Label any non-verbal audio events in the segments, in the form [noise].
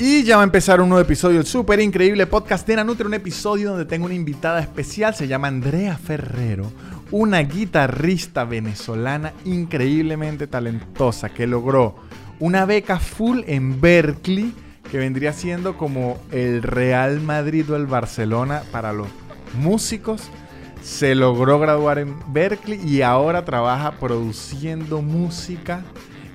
Y ya va a empezar un nuevo episodio del súper increíble podcast de Nanutria, un episodio donde tengo una invitada especial, se llama Andrea Ferrero, una guitarrista venezolana increíblemente talentosa que logró una beca full en Berkeley, que vendría siendo como el Real Madrid o el Barcelona para los músicos. Se logró graduar en Berkeley y ahora trabaja produciendo música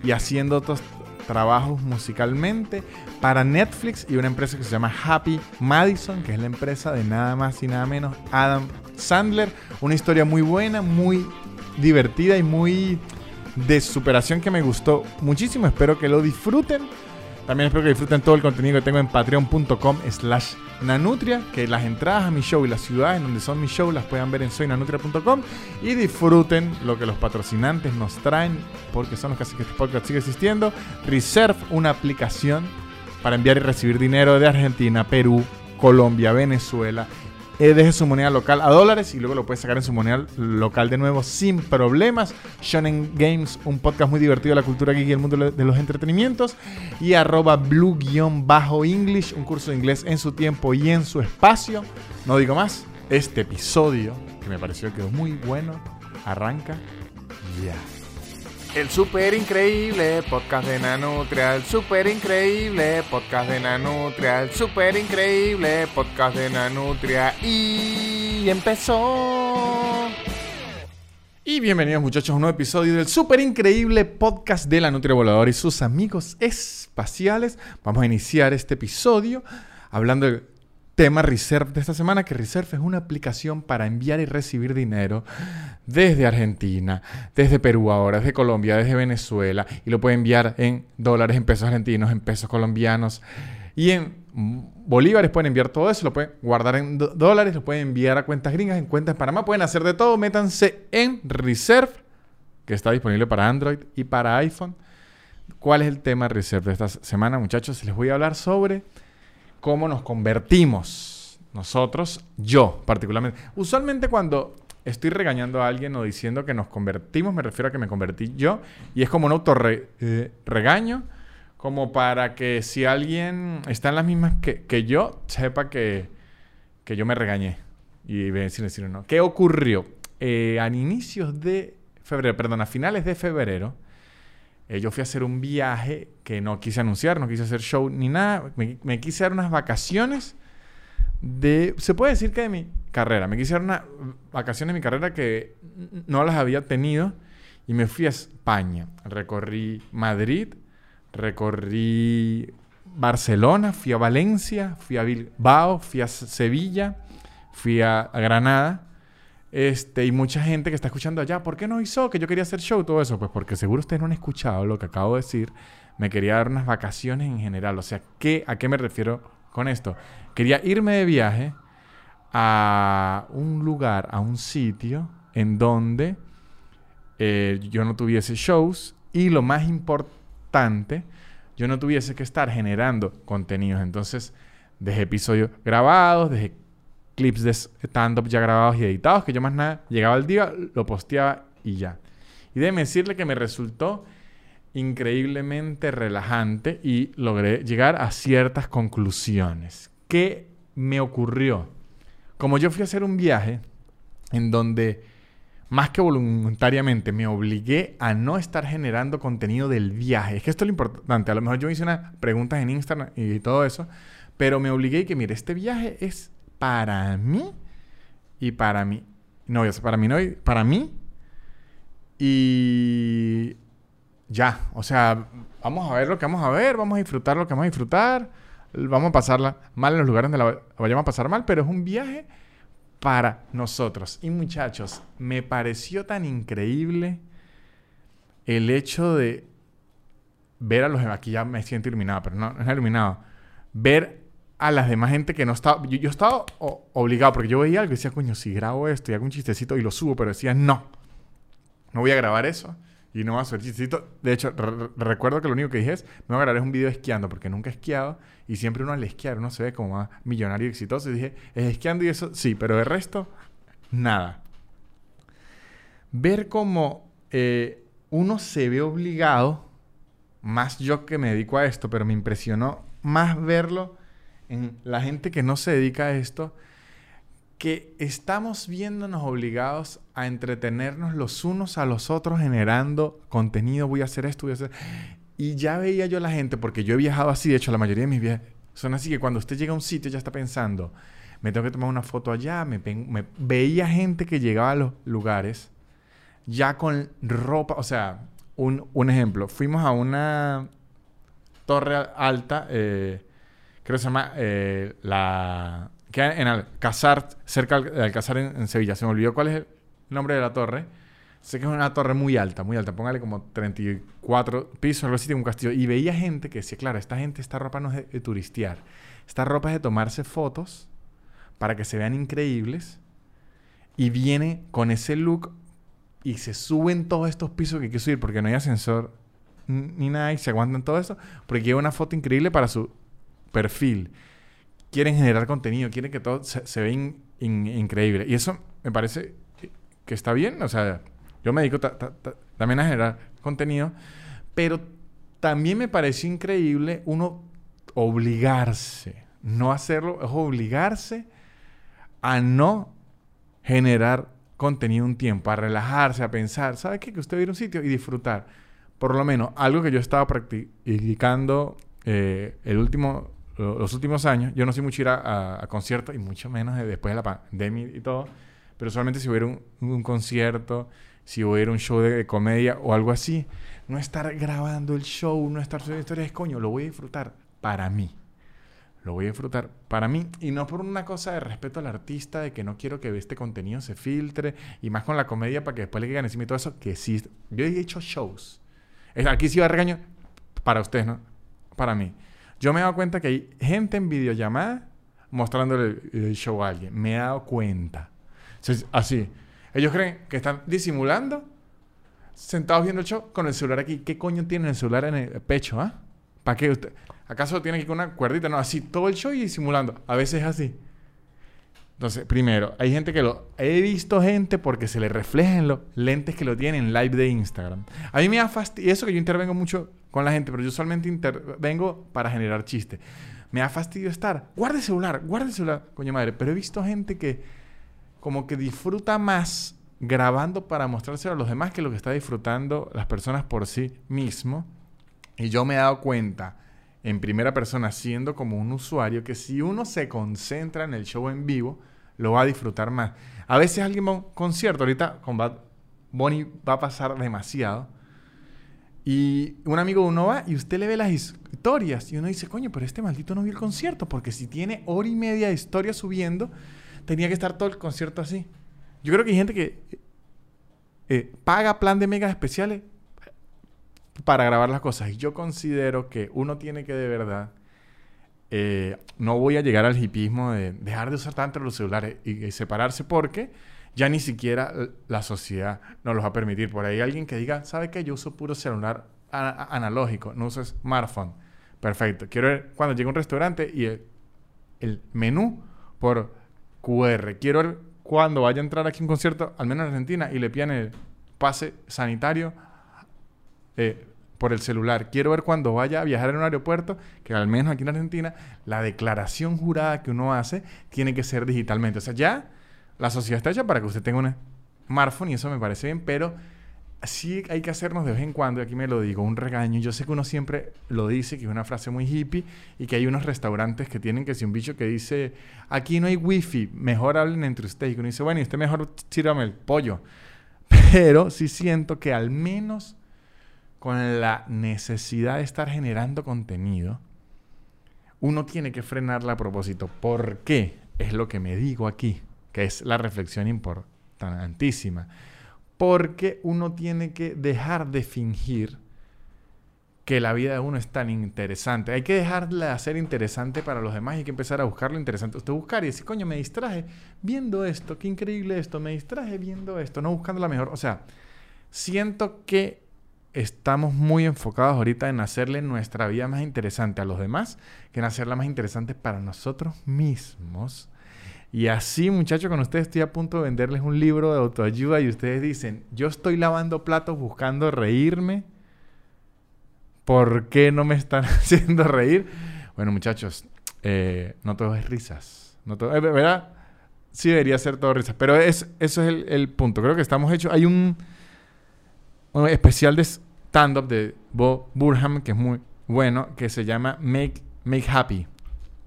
y haciendo otros trabajos musicalmente para Netflix y una empresa que se llama Happy Madison, que es la empresa de nada más y nada menos Adam Sandler. Una historia muy buena, muy divertida y muy de superación que me gustó muchísimo. Espero que lo disfruten. También espero que disfruten todo el contenido que tengo en patreon.com slash nanutria, que las entradas a mi show y las ciudades donde son mis shows las puedan ver en soynanutria.com y disfruten lo que los patrocinantes nos traen, porque son los que hacen que este podcast siga existiendo. Reserve, una aplicación para enviar y recibir dinero de Argentina, Perú, Colombia, Venezuela eh, deje su moneda local a dólares y luego lo puede sacar en su moneda local de nuevo sin problemas. Shonen Games, un podcast muy divertido de la cultura geek y el mundo de los entretenimientos. Y arroba blue-english, un curso de inglés en su tiempo y en su espacio. No digo más, este episodio, que me pareció que es muy bueno, arranca ya. El super increíble podcast de Nanutria, el super increíble podcast de Nanutria, el super increíble podcast de Nanutria y empezó. Y bienvenidos muchachos a un nuevo episodio del super increíble podcast de la Nutria Volador y sus amigos espaciales. Vamos a iniciar este episodio hablando de tema Reserve de esta semana, que Reserve es una aplicación para enviar y recibir dinero desde Argentina, desde Perú ahora, desde Colombia, desde Venezuela, y lo puede enviar en dólares, en pesos argentinos, en pesos colombianos y en bolívares. Pueden enviar todo eso, lo pueden guardar en dólares, lo pueden enviar a cuentas gringas, en cuentas Panamá, pueden hacer de todo. Métanse en Reserve, que está disponible para Android y para iPhone. ¿Cuál es el tema Reserve de esta semana, muchachos? Les voy a hablar sobre cómo nos convertimos nosotros, yo particularmente. Usualmente cuando estoy regañando a alguien o diciendo que nos convertimos, me refiero a que me convertí yo, y es como un auto eh, como para que si alguien está en las mismas que, yo, sepa que, yo me regañé. Y decir, decir no. ¿Qué ocurrió? Eh, a inicios de febrero, perdón, a finales de febrero, eh, yo fui a hacer un viaje que no quise anunciar, no quise hacer show ni nada. Me, quise dar unas vacaciones de, se puede decir que de mi carrera. Me quise dar unas vacaciones de mi carrera que no las había tenido y me fui a España. Recorrí Madrid, recorrí Barcelona, fui a Valencia, fui a Bilbao, fui a Sevilla, fui a Granada este, y mucha gente que está escuchando allá, ¿por qué no hizo? Que yo quería hacer show, todo eso. Pues porque seguro ustedes no han escuchado lo que acabo de decir. Me quería dar unas vacaciones en general. O sea, ¿qué, ¿a qué me refiero con esto? Quería irme de viaje a un lugar, a un sitio en donde eh, yo no tuviese shows y lo más importante, yo no tuviese que estar generando contenidos. Entonces, dejé episodios grabados, dejé clips de stand-up ya grabados y editados, que yo más nada llegaba el día, lo posteaba y ya. Y déjeme decirle que me resultó increíblemente relajante y logré llegar a ciertas conclusiones. ¿Qué me ocurrió? Como yo fui a hacer un viaje en donde más que voluntariamente me obligué a no estar generando contenido del viaje. Es que esto es lo importante. A lo mejor yo hice unas preguntas en Instagram y todo eso, pero me obligué y que, mire, este viaje es para mí y para mí. No, para mí no, para mí. Y ya, o sea, vamos a ver lo que vamos a ver, vamos a disfrutar lo que vamos a disfrutar, vamos a pasarla mal en los lugares donde la vayamos a pasar mal, pero es un viaje para nosotros. Y muchachos, me pareció tan increíble el hecho de ver a los aquí ya me siento iluminado, pero no, no es iluminado. Ver a las demás gente que no estaba. Yo, estaba obligado porque yo veía algo y decía, coño, si grabo esto y hago un chistecito y lo subo, pero decía, no, no voy a grabar eso y no voy a hacer chistecito. De hecho, recuerdo que lo único que dije es, me voy a grabar un video esquiando porque nunca he esquiado y siempre uno al esquiar uno se ve como más millonario y exitoso. Y dije, es esquiando y eso, sí, pero de resto, nada. Ver cómo eh, uno se ve obligado, más yo que me dedico a esto, pero me impresionó más verlo en la gente que no se dedica a esto, que estamos viéndonos obligados a entretenernos los unos a los otros generando contenido, voy a hacer esto, voy a hacer... Y ya veía yo la gente, porque yo he viajado así, de hecho la mayoría de mis viajes son así, que cuando usted llega a un sitio ya está pensando, me tengo que tomar una foto allá, me, me veía gente que llegaba a los lugares ya con ropa, o sea, un, un ejemplo, fuimos a una torre alta, eh, creo que se llama eh, la... Queda en Alcázar, cerca de Alcázar en, Sevilla. Se me olvidó cuál es el nombre de la torre. Sé que es una torre muy alta, muy alta. Póngale como 34 pisos, algo así, tiene un castillo. Y veía gente que decía, claro, esta gente, esta ropa no es de, turistear. Esta ropa es de tomarse fotos para que se vean increíbles. Y viene con ese look y se suben todos estos pisos que hay que subir porque no hay ascensor ni nada y se aguantan todo eso porque lleva una foto increíble para su perfil. Quieren generar contenido, quieren que todo se, vea increíble. Y eso me parece que está bien. O sea, yo me dedico también a generar contenido, pero también me parece increíble uno obligarse, no hacerlo, es obligarse a no generar contenido un tiempo, a relajarse, a pensar, ¿sabe qué? Que usted va a un sitio y disfrutar. Por lo menos, algo que yo estaba practicando eh, el último, los últimos años, yo no soy mucho ir a, conciertos y mucho menos después de la pandemia y todo, pero solamente si hubiera un, concierto, si hubiera un show de, comedia o algo así, no estar grabando el show, no estar subiendo historias, coño, lo voy a disfrutar para mí lo voy a disfrutar para mí y no por una cosa de respeto al artista, de que no quiero que este contenido se filtre y más con la comedia para que después le queden encima y todo eso, que sí, yo he hecho shows. Aquí sí va a regaño para ustedes, ¿no? Para mí. Yo me he dado cuenta que hay gente en videollamada mostrándole el show a alguien. Me he dado cuenta. Así. Ellos creen que están disimulando, sentados viendo el show con el celular aquí. ¿Qué coño tiene el celular en el pecho, ah? ¿Para qué usted? ¿Acaso tiene que ir con una cuerdita? No, así todo el show y simulando. A veces es así. Entonces, primero, hay gente que lo... He visto gente porque se le reflejan los lentes que lo tienen en live de Instagram. A mí me da fastidio... Eso que yo intervengo mucho con la gente, pero yo solamente intervengo para generar chiste. Me da fastidio estar... Guarde el celular, guarde el celular, coño madre. Pero he visto gente que como que disfruta más grabando para mostrárselo a los demás que lo que está disfrutando las personas por sí mismo. Y yo me he dado cuenta en primera persona, siendo como un usuario, que si uno se concentra en el show en vivo, lo va a disfrutar más. A veces alguien va a un concierto, ahorita con Bad va a pasar demasiado. Y un amigo uno va y usted le ve las historias y uno dice, coño, pero este maldito no vio el concierto, porque si tiene hora y media de historia subiendo, tenía que estar todo el concierto así. Yo creo que hay gente que eh, paga plan de megas especiales para grabar las cosas. Y yo considero que uno tiene que de verdad, eh, no voy a llegar al hipismo de dejar de usar tanto los celulares y, separarse porque ya ni siquiera la sociedad nos los va a permitir. Por ahí alguien que diga, ¿sabe qué? Yo uso puro celular analógico, no uso smartphone. Perfecto. Quiero ver cuando llegue a un restaurante y el, menú por QR. Quiero ver cuando vaya a entrar aquí a un concierto, al menos en Argentina, y le pidan el pase sanitario eh, por el celular. Quiero ver cuando vaya a viajar en un aeropuerto, que al menos aquí en Argentina, la declaración jurada que uno hace tiene que ser digitalmente. O sea, ya la sociedad está hecha para que usted tenga un smartphone y eso me parece bien, pero sí hay que hacernos de vez en cuando, y aquí me lo digo, un regaño. Yo sé que uno siempre lo dice, que es una frase muy hippie, y que hay unos restaurantes que tienen que si un bicho que dice, aquí no hay wifi, mejor hablen entre ustedes. Y uno dice, bueno, y usted mejor sírvame el pollo. Pero sí siento que al menos con la necesidad de estar generando contenido, uno tiene que frenarla a propósito. ¿Por qué? Es lo que me digo aquí, que es la reflexión importantísima. Porque uno tiene que dejar de fingir que la vida de uno es tan interesante. Hay que dejarla de ser interesante para los demás y hay que empezar a buscar lo interesante. Usted buscar y decir, coño, me distraje viendo esto, qué increíble esto, me distraje viendo esto, no buscando la mejor. O sea, siento que estamos muy enfocados ahorita en hacerle nuestra vida más interesante a los demás que en hacerla más interesante para nosotros mismos. Y así, muchachos, con ustedes estoy a punto de venderles un libro de autoayuda y ustedes dicen, yo estoy lavando platos buscando reírme. ¿Por qué no me están [laughs] haciendo reír? Bueno, muchachos, eh, no todo es risas. No todo, eh, ¿Verdad? Sí debería ser todo risas. Pero es, eso es el, punto. Creo que estamos hechos. Hay un, un especial de stand-up de Bob Burham que es muy bueno, que se llama Make, Make Happy.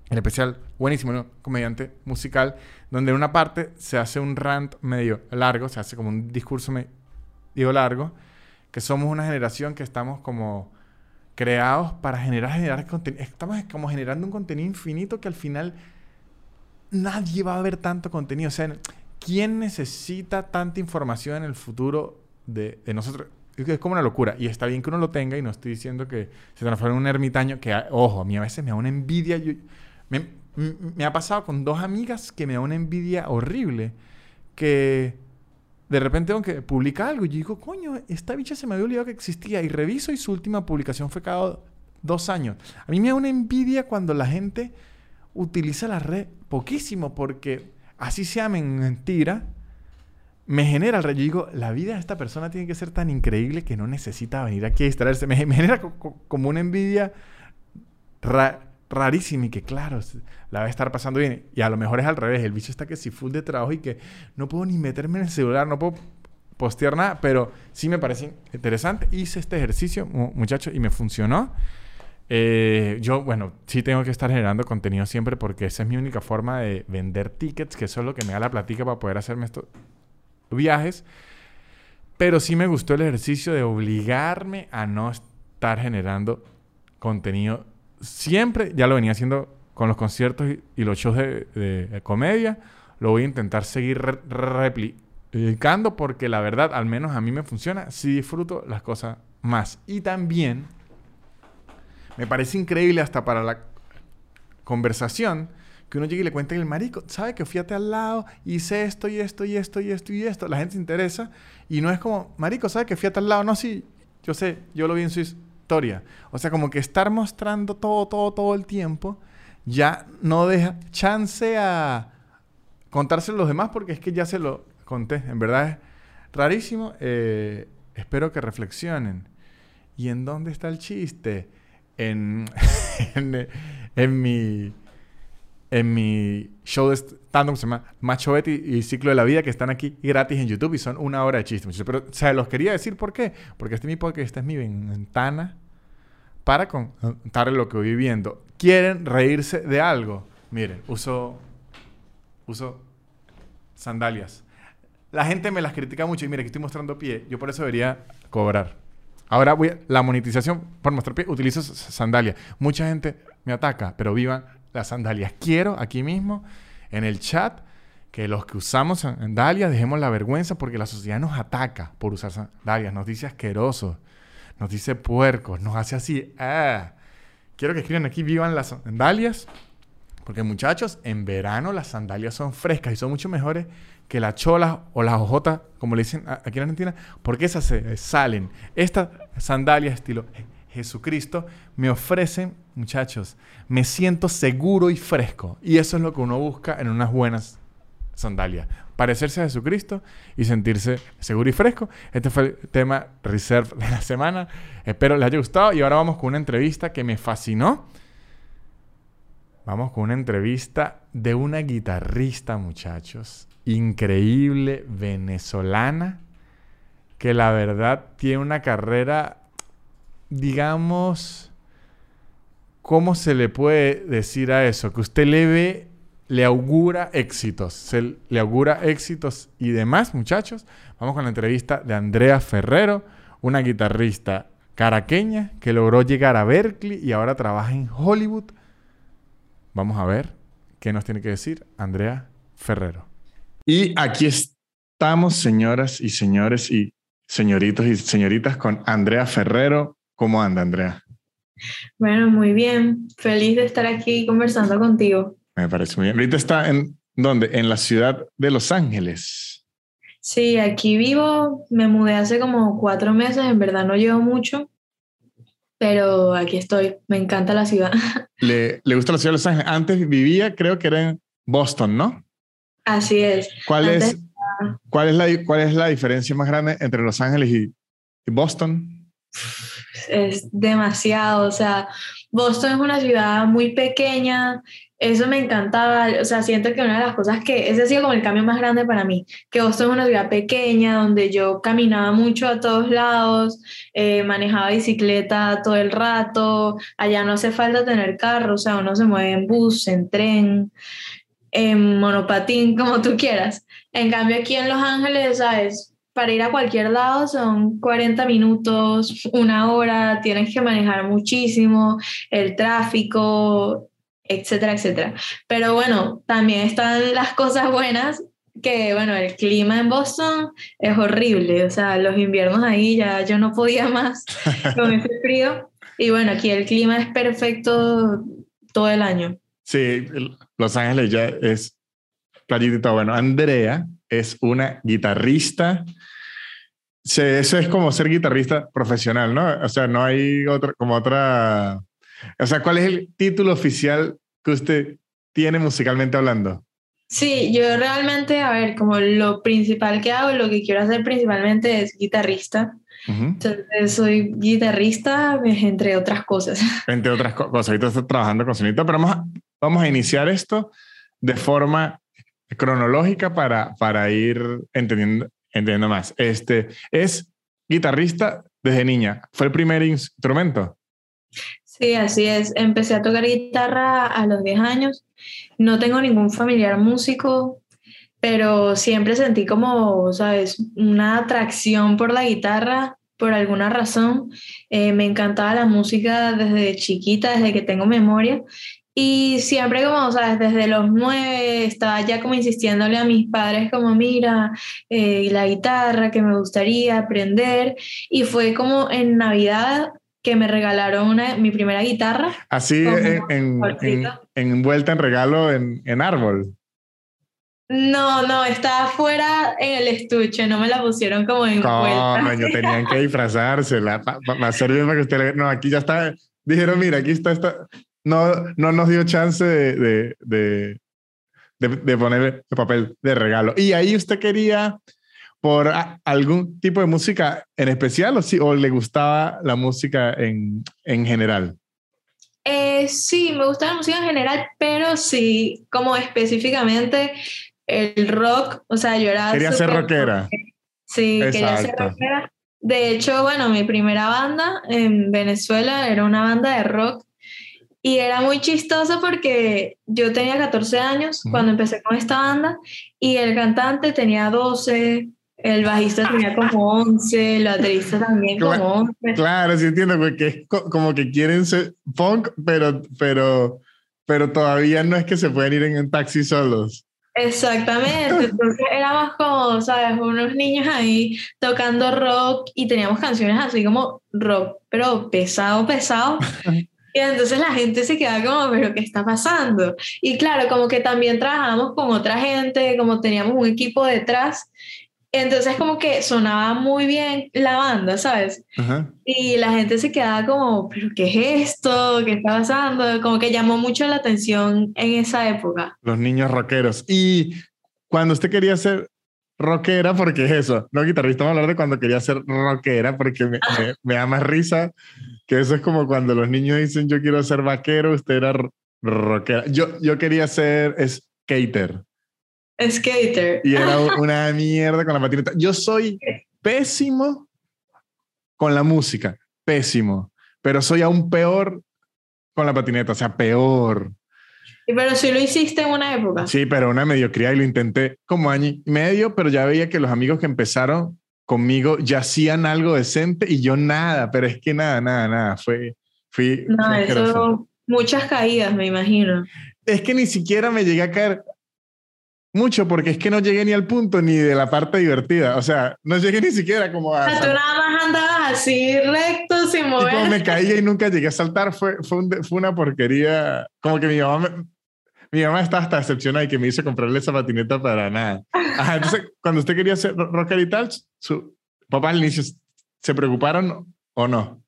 El especial buenísimo, ¿no? comediante musical, donde en una parte se hace un rant medio largo, se hace como un discurso medio largo, que somos una generación que estamos como creados para generar, generar contenido. Estamos como generando un contenido infinito que al final nadie va a ver tanto contenido. O sea, ¿quién necesita tanta información en el futuro de, de nosotros? Es como una locura. Y está bien que uno lo tenga y no estoy diciendo que se transforme en un ermitaño que, ojo, a mí a veces me da una envidia. Me, me, ha pasado con dos amigas que me da una envidia horrible. Que de repente tengo que publica algo yo digo, coño, esta bicha se me había olvidado que existía. Y reviso y su última publicación fue cada dos años. A mí me da una envidia cuando la gente utiliza la red poquísimo porque así sea mentira me genera, yo digo, la vida de esta persona tiene que ser tan increíble que no necesita venir aquí a distraerse. Me, genera como una envidia rarísima y que, claro, la va a estar pasando bien. Y a lo mejor es al revés. El bicho está que si full de trabajo y que no puedo ni meterme en el celular, no puedo postear nada, pero sí me parece interesante. Hice este ejercicio, muchachos, y me funcionó. Eh, yo, bueno, sí tengo que estar generando contenido siempre porque esa es mi única forma de vender tickets, que es lo que me da la platica para poder hacerme esto, viajes, pero sí me gustó el ejercicio de obligarme a no estar generando contenido siempre, ya lo venía haciendo con los conciertos y, los shows de, comedia, lo voy a intentar seguir replicando porque la verdad, al menos a mí me funciona, sí disfruto las cosas más. Y también me parece increíble hasta para la conversación que uno llegue y le cuente el marico, sabe que a al lado, hice esto y esto y esto y esto y esto, la gente se interesa y no es como, marico, sabe que a al lado, no, sí, yo sé, yo lo vi en su historia. O sea, como que estar mostrando todo, todo, todo el tiempo ya no deja chance a contárselo a los demás porque es que ya se lo conté. En verdad es rarísimo. Eh, espero que reflexionen. ¿Y en dónde está el chiste? En, [laughs] en, en mi en mi show de stand-up que se llama Macho Betty y Ciclo de la Vida, que están aquí gratis en YouTube y son una hora de chistes. Pero se los quería decir por qué. Porque este es mi podcast, esta es mi ventana para contar lo que voy viviendo. ¿Quieren reírse de algo? Miren, uso, uso sandalias. La gente me las critica mucho y mire, que estoy mostrando pie. Yo por eso debería cobrar. Ahora voy a, la monetización por mostrar pie, utilizo sandalias. Mucha gente me ataca, pero vivan las sandalias. Quiero aquí mismo en el chat que los que usamos sandalias dejemos la vergüenza porque la sociedad nos ataca por usar sandalias, nos dice asquerosos, nos dice puercos, nos hace así. Ah. Quiero que escriban aquí, vivan las sandalias, porque muchachos, en verano las sandalias son frescas y son mucho mejores que las cholas o las ojotas, como le dicen aquí en Argentina, porque esas se salen. Estas sandalias estilo Jesucristo me ofrecen, muchachos, me siento seguro y fresco. Y eso es lo que uno busca en unas buenas sandalias. Parecerse a Jesucristo y sentirse seguro y fresco. Este fue el tema reserve de la semana. Espero les haya gustado. Y ahora vamos con una entrevista que me fascinó. Vamos con una entrevista de una guitarrista, muchachos. Increíble, venezolana. Que la verdad tiene una carrera digamos, ¿cómo se le puede decir a eso? Que usted le ve, le augura éxitos, se le augura éxitos y demás, muchachos. Vamos con la entrevista de Andrea Ferrero, una guitarrista caraqueña que logró llegar a Berkeley y ahora trabaja en Hollywood. Vamos a ver qué nos tiene que decir Andrea Ferrero. Y aquí estamos, señoras y señores y señoritos y señoritas, con Andrea Ferrero, ¿Cómo anda, Andrea? Bueno, muy bien. Feliz de estar aquí conversando contigo. Me parece muy bien. Ahorita está en dónde? En la ciudad de Los Ángeles. Sí, aquí vivo. Me mudé hace como cuatro meses. En verdad no llevo mucho, pero aquí estoy. Me encanta la ciudad. [laughs] ¿Le, le gusta la ciudad de Los Ángeles? Antes vivía, creo que era en Boston, ¿no? Así es. ¿Cuál, es, ¿cuál, es, la, ¿cuál es la diferencia más grande entre Los Ángeles y, y Boston? Es demasiado, o sea, Boston es una ciudad muy pequeña, eso me encantaba, o sea, siento que una de las cosas que, ese ha sido como el cambio más grande para mí, que Boston es una ciudad pequeña donde yo caminaba mucho a todos lados, eh, manejaba bicicleta todo el rato, allá no hace falta tener carro, o sea, uno se mueve en bus, en tren, en monopatín, [laughs] como tú quieras. En cambio aquí en Los Ángeles, ¿sabes? Para ir a cualquier lado son 40 minutos, una hora, tienes que manejar muchísimo, el tráfico, etcétera, etcétera. Pero bueno, también están las cosas buenas, que bueno, el clima en Boston es horrible, o sea, los inviernos ahí ya yo no podía más [laughs] con ese frío. Y bueno, aquí el clima es perfecto todo el año. Sí, Los Ángeles ya es playita Bueno, Andrea es una guitarrista. Eso es como ser guitarrista profesional, ¿no? O sea, no hay otra, como otra o sea, ¿cuál es el título oficial que usted tiene musicalmente hablando? Sí, yo realmente, a ver, como lo principal que hago, lo que quiero hacer principalmente es guitarrista. Entonces soy guitarrista, entre otras cosas. [laughs] Entre otras cosas, ahorita estoy trabajando con sonido, pero vamos a, vamos a iniciar esto de forma cronológica para, para ir entendiendo, entendiendo más. Este, es guitarrista desde niña. ¿Fue el primer instrumento? Sí, así es. Empecé a tocar guitarra a los 10 años. No tengo ningún familiar músico, pero siempre sentí como, ¿sabes? Una atracción por la guitarra por alguna razón. Eh, me encantaba la música desde chiquita, desde que tengo memoria. Y siempre como, ¿sabes? Desde los nueve estaba ya como insistiéndole a mis padres como, mira, eh, la guitarra que me gustaría aprender. Y fue como en Navidad que me regalaron una, mi primera guitarra. Así en, envuelta en regalo en, en, árbol. No, no, estaba fuera en el estuche, no me la pusieron como en No, yo [laughs] tenían que disfrazársela para servir para que usted No, aquí ya está. Dijeron, mira, aquí está esta. No, no nos dio chance de, de, de, poner el papel de regalo. Y ahí usted quería por algún tipo de música en especial o, si, o le gustaba la música en, en general? Eh, sí, me gusta la música en general, pero sí, como específicamente el rock, o sea, yo era... Quería ser rockera. Sí, quería ser rockera. De hecho, bueno, mi primera banda en Venezuela era una banda de rock y era muy chistoso porque yo tenía 14 años cuando empecé con esta banda y el cantante tenía 12, el bajista tenía como 11, el baterista también como 11. Claro, sí entiendo, porque es como que quieren ser punk, pero, pero, pero todavía no es que se pueden ir en un taxi solos. Exactamente, [laughs] entonces éramos como, ¿sabes? Unos niños ahí tocando rock y teníamos canciones así como rock, pero pesado, pesado. [laughs] Y entonces la gente se queda como, pero ¿qué está pasando? Y claro, como que también trabajamos con otra gente, como teníamos un equipo detrás, entonces como que sonaba muy bien la banda, ¿sabes? Y la gente se quedaba como, pero ¿qué es esto? ¿Qué está pasando? Como que llamó mucho la atención en esa época. Los niños rockeros. Y cuando usted quería ser rockera, porque es eso, no guitarrista, vamos a hablar de cuando quería ser rockera, porque me, me, da más risa que eso es como cuando los niños dicen yo quiero ser vaquero, usted era rockera. Yo, yo quería ser skater. Skater. Y era [laughs] una mierda con la patineta. Yo soy pésimo con la música, pésimo, pero soy aún peor con la patineta, o sea, peor. Pero si lo hiciste en una época. Sí, pero una mediocridad y lo intenté como año y medio, pero ya veía que los amigos que empezaron conmigo ya hacían algo decente y yo nada, pero es que nada, nada, nada, fue... Fui, no, eso, muchas caídas, me imagino. Es que ni siquiera me llegué a caer mucho porque es que no llegué ni al punto ni de la parte divertida. O sea, no llegué ni siquiera como a. tú nada más andabas así recto, sin mover. Y como me caía y nunca llegué a saltar, fue, fue, fue una porquería. Como que mi mamá, mi mamá estaba hasta decepcionada y que me hizo comprarle esa patineta para nada. Ajá, entonces, cuando usted quería ser rocker y tal, su papá al inicio se preocuparon o no.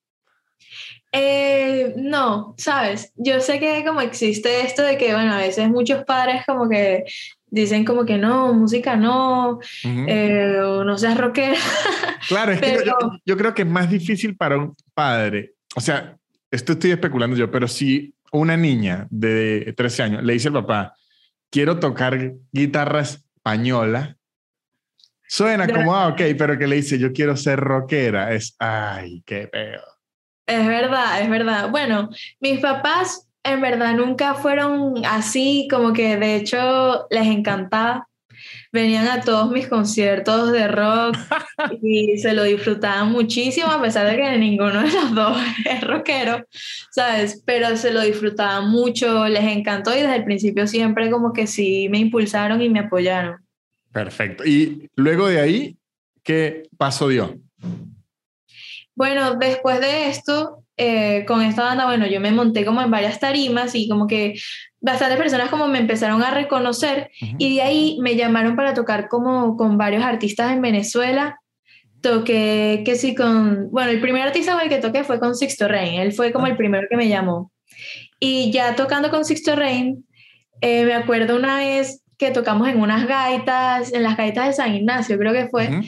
Eh, no, sabes, yo sé que como existe esto de que, bueno, a veces muchos padres como que dicen como que no, música no, eh, o no seas rockera. Claro, es que yo, creo que es más difícil para un padre. O sea, esto estoy especulando yo, pero si una niña de 13 años le dice al papá, quiero tocar guitarra española, suena como, ah, ok, pero que le dice, yo quiero ser rockera, es, ay, qué peor. Es verdad, es verdad. Bueno, mis papás en verdad nunca fueron así, como que de hecho les encantaba. Venían a todos mis conciertos de rock [laughs] y se lo disfrutaban muchísimo, a pesar de que ninguno de los dos [laughs] es rockero, ¿sabes? Pero se lo disfrutaban mucho, les encantó y desde el principio siempre como que sí me impulsaron y me apoyaron. Perfecto. Y luego de ahí, ¿qué paso dio? Bueno, después de esto, eh, con esta banda, bueno, yo me monté como en varias tarimas y como que bastantes personas como me empezaron a reconocer y de ahí me llamaron para tocar como con varios artistas en Venezuela. Toqué que sí con, bueno, el primer artista con el que toqué fue con Sixto Rain, él fue como el primero que me llamó. Y ya tocando con Sixto Rain, eh, me acuerdo una vez que tocamos en unas gaitas, en las gaitas de San Ignacio, creo que fue,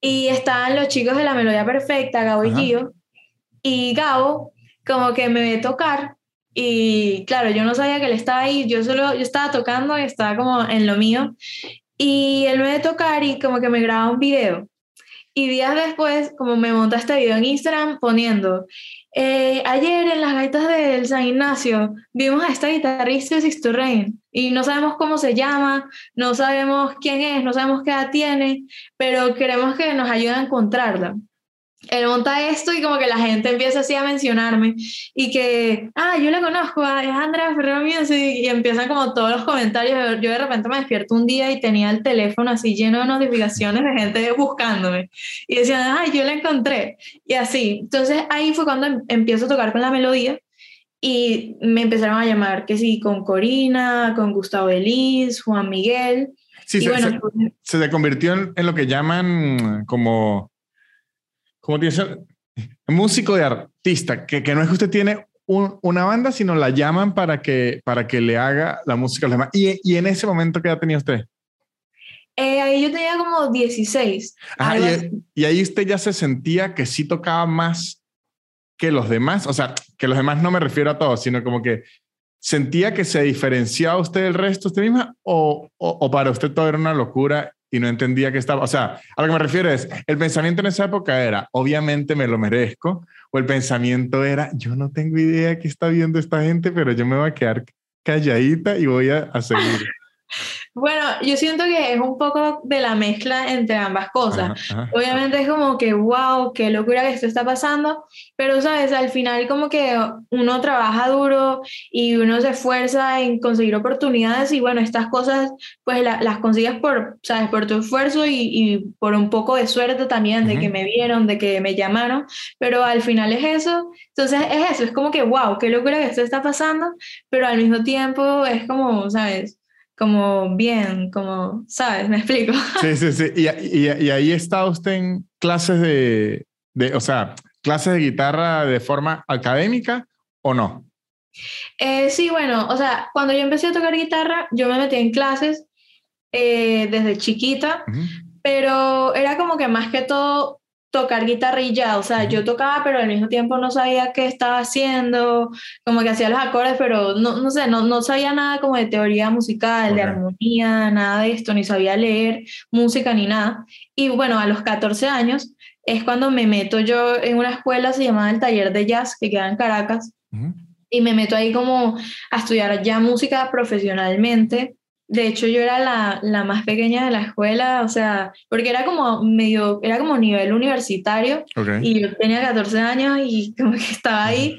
y estaban los chicos de la Melodía Perfecta, Gabo y Gio, y Gabo como que me ve tocar y claro, yo no sabía que él estaba ahí, yo solo, yo estaba tocando y estaba como en lo mío. Y él me ve tocar y como que me graba un video. Y días después, como me monta este video en Instagram poniendo, eh, ayer en las gaitas del San Ignacio vimos a esta guitarrista Sixto Rain y no sabemos cómo se llama, no sabemos quién es, no sabemos qué edad tiene, pero queremos que nos ayude a encontrarla él monta esto y como que la gente empieza así a mencionarme y que, ah, yo la conozco, es Andrea Ferrero Music y empiezan como todos los comentarios. Yo de repente me despierto un día y tenía el teléfono así lleno de notificaciones de gente buscándome y decían, ah, yo la encontré y así. Entonces ahí fue cuando em, empiezo a tocar con la melodía y me empezaron a llamar que sí, con Corina, con Gustavo Elis, Juan Miguel. Sí, se, bueno, se, se, convirtió en, en lo que llaman como como tiene músico de artista, que, que no es que usted tiene una banda, sino la llaman para que, para que le haga la música a los demás. ¿Y, y en ese momento qué edad tenía usted? Eh, ahí yo tenía como 16. y, y, ahí usted ya se sentía que sí tocaba más que los demás. O sea, que los demás no me refiero a todos, sino como que sentía que se diferenciaba usted del resto usted misma o, o, o para usted todo era una locura y no entendía que estaba, o sea, a lo que me refiero es, el pensamiento en esa época era, obviamente me lo merezco, o el pensamiento era, yo no tengo idea qué está viendo esta gente, pero yo me voy a quedar calladita y voy a, seguir. [laughs] Bueno, yo siento que es un poco de la mezcla entre ambas cosas. Obviamente es como que, wow, qué locura que esto está pasando, pero sabes, al final como que uno trabaja duro y uno se esfuerza en conseguir oportunidades y bueno, estas cosas pues las consigues por, sabes, por tu esfuerzo y, y, por un poco de suerte también de que me vieron, de que me llamaron, pero al final es eso. Entonces es eso, es como que, wow, qué locura que esto está pasando, pero al mismo tiempo es como, sabes, como bien, como, ¿sabes? [laughs] Me explico. Sí, sí, sí. Y, y, y ahí está usted en clases de, de, o sea, clases de guitarra de forma académica o no? Eh, sí, bueno, o sea, cuando yo empecé a tocar guitarra, yo me metí en clases eh, desde chiquita, uh -huh. pero era como que más que todo tocar guitarrilla, o sea, yo tocaba, pero al mismo tiempo no sabía qué estaba haciendo, como que hacía los acordes, pero no, no sé, no, no sabía nada como de teoría musical, okay. de armonía, nada de esto, ni sabía leer música ni nada. Y bueno, a los 14 años es cuando me meto yo en una escuela, se llamaba el Taller de Jazz, que queda en Caracas, uh -huh. y me meto ahí como a estudiar ya música profesionalmente de hecho, yo era la, la, más pequeña de la escuela, o sea, porque era como medio, era como nivel universitario okay. y yo tenía 14 años y como que estaba ahí.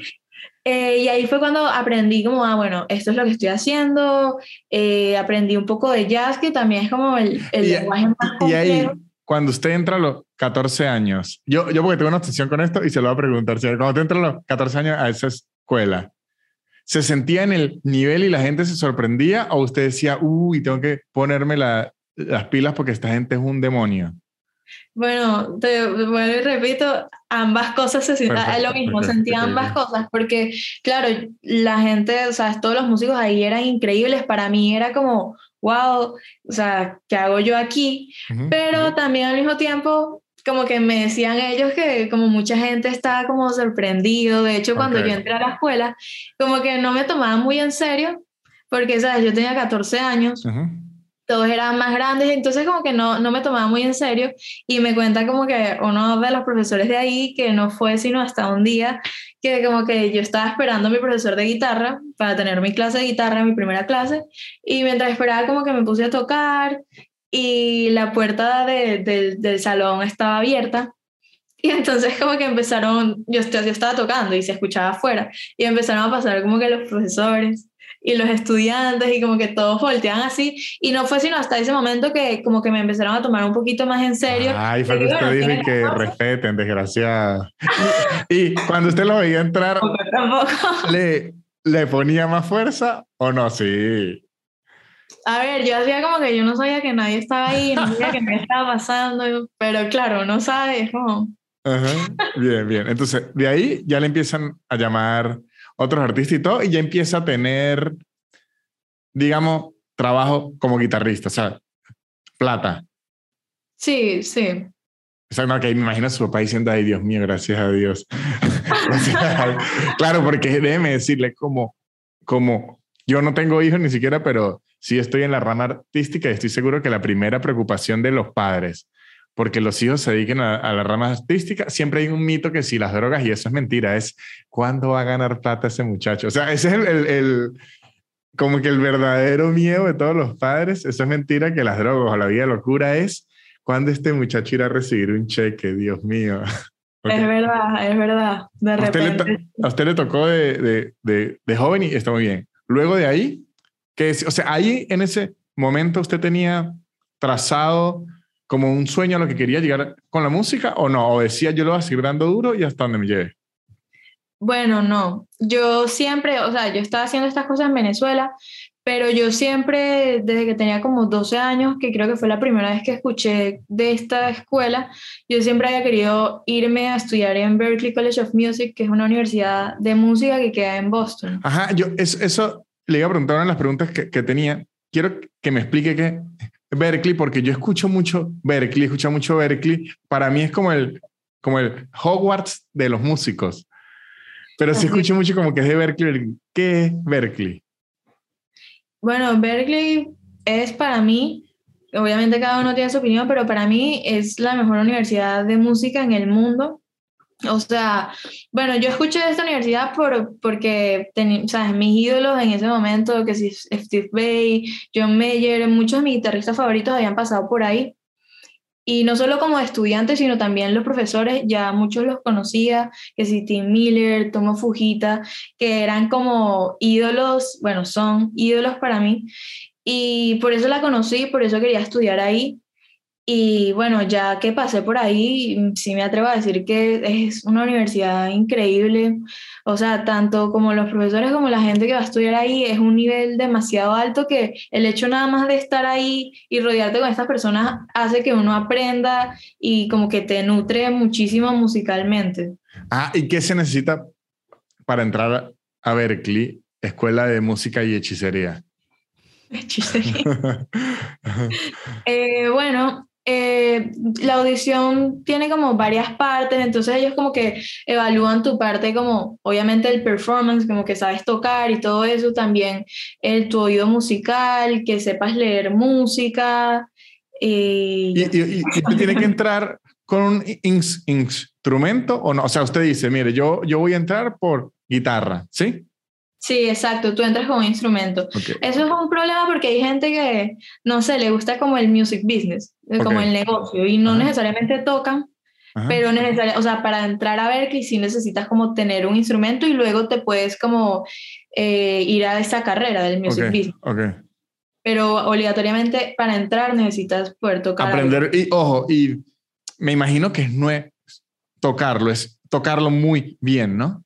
Eh, y ahí fue cuando aprendí como, ah, bueno, esto es lo que estoy haciendo, eh, aprendí un poco de jazz, que también es como el, el y, lenguaje más complejo. Y ahí, cuando usted entra a los 14 años, yo, yo porque tengo una obsesión con esto y se lo voy a preguntar, cuando usted entra a los 14 años a esa escuela, ¿Se sentía en el nivel y la gente se sorprendía o usted decía, uy, tengo que ponerme la, las pilas porque esta gente es un demonio? Bueno, te vuelvo y repito, ambas cosas se sienten, es lo mismo, perfecto, sentía ambas cosas, porque claro, la gente, o sea, todos los músicos ahí eran increíbles, para mí era como, wow, o sea, ¿qué hago yo aquí? Uh -huh, pero uh -huh. también al mismo tiempo como que me decían ellos que como mucha gente estaba como sorprendido. De hecho, cuando Ok. yo entré a la escuela, como que no me tomaban muy en serio, porque, ¿sabes? Yo tenía 14 años, Ujú. todos eran más grandes, entonces como que no, no me tomaban muy en serio. Y me cuenta como que uno de los profesores de ahí, que no fue sino hasta un día, que como que yo estaba esperando a mi profesor de guitarra para tener mi clase de guitarra, mi primera clase, y mientras esperaba como que me puse a tocar y la puerta de- del- del salón estaba abierta. Y entonces como que empezaron, yo, yo estaba tocando y se escuchaba afuera, y empezaron a pasar como que los profesores y los estudiantes y como que todos volteaban así, y no fue sino hasta ese momento que como que me empezaron a tomar un poquito más en serio. Ay, fue de que usted bueno, dijo que razón. respeten, desgraciada. Y, cuando usted lo veía entrar, [laughs] tampoco. ¿le, ¿le ponía más fuerza o no? Sí. A ver, yo hacía como que yo no sabía que nadie estaba ahí, no sabía que me estaba pasando, pero claro, no sabes, como... Ajá. Bien, bien. Entonces, de ahí ya le empiezan a llamar otros artistas y todo, y ya empieza a tener, digamos, trabajo como guitarrista, o sea, plata. Sí, sí. O sea, no, que me imagino a su papá diciendo, ay, Dios mío, gracias a Dios. [laughs] Claro, porque déjeme decirle, como, como yo no tengo hijos ni siquiera, pero sí estoy en la rama artística y estoy seguro que la primera preocupación de los padres, porque los hijos se dediquen a, a la rama artística, siempre hay un mito que si las drogas, y eso es mentira, es ¿cuándo va a ganar plata ese muchacho? O sea, ese es el, el- el- como que el verdadero miedo de todos los padres, eso es mentira que las drogas o la vida de locura es ¿Cuándo este muchacho irá a recibir un cheque? Dios mío. [laughs] Ok. Es verdad, es verdad. De A usted, le a usted le tocó de, de, de, de joven y está muy bien. Luego de ahí, que es, o sea, ahí en ese momento usted tenía trazado como un sueño a lo que quería llegar con la música o no, o decía yo lo voy a seguir dando duro y hasta donde me lleve. Bueno, no. Yo siempre, o sea, yo estaba haciendo estas cosas en Venezuela, pero yo siempre, desde que tenía como 12 años, que creo que fue la primera vez que escuché de esta escuela, yo siempre había querido irme a estudiar en Berklee College of Music, que es una universidad de música que queda en Boston. Ajá, yo es- eso le iba a preguntar una de las preguntas que, que tenía. Quiero que me explique qué Berkeley, porque yo escucho mucho Berkeley, escucho mucho Berkeley. Para mí es como el, como el Hogwarts de los músicos. Pero sí escucho mucho como que es de Berkeley. ¿Qué es Berkeley? Bueno, Berkeley es para mí, obviamente cada uno tiene su opinión, pero para mí es la mejor universidad de música en el mundo. O sea, bueno, yo escuché de esta universidad por, porque o sea, mis ídolos en ese momento, que si Steve Vai, John Mayer, muchos de mis guitarristas favoritos habían pasado por ahí. Y no solo como estudiantes, sino también los profesores, ya muchos los conocía, que si Tim Miller, Tomo Fujita, que eran como ídolos, bueno, son ídolos para mí. Y por eso la conocí, por eso quería estudiar ahí. Y bueno, ya que pasé por ahí, mm, sí me atrevo a decir que es una universidad increíble. O sea, tanto como los profesores como la gente que va a estudiar ahí es un nivel demasiado alto que el hecho nada más de estar ahí y rodearte con estas personas hace que uno aprenda y como que te nutre muchísimo musicalmente. Ah, ¿y qué se necesita para entrar a Berkeley, Escuela de Música y Hechicería? [laughs] Hechicería. Eh, bueno, eh, la audición tiene como varias partes, entonces ellos como que evalúan tu parte como, obviamente el performance, como que sabes tocar y todo eso, también el, tu oído musical, que sepas leer música. eh, ¿Y, y, y- tiene que entrar con un ins- instrumento o no? O sea, usted dice, mire, yo, yo voy a entrar por guitarra, ¿sí? Sí, exacto, tú entras con un instrumento. Ok. Eso es un problema porque hay gente que, no sé, le gusta como el music business, eh, como Ok. el negocio, y no Ajá. necesariamente tocan, Ajá. Pero necesaria, o sea, para entrar a Berkeley sí necesitas como tener un instrumento y luego te puedes como eh, ir a esa carrera del music Ok, business. Pero obligatoriamente para entrar necesitas poder tocar. algo. Aprender, y ojo, y me imagino que no es tocarlo, es tocarlo muy bien, ¿no?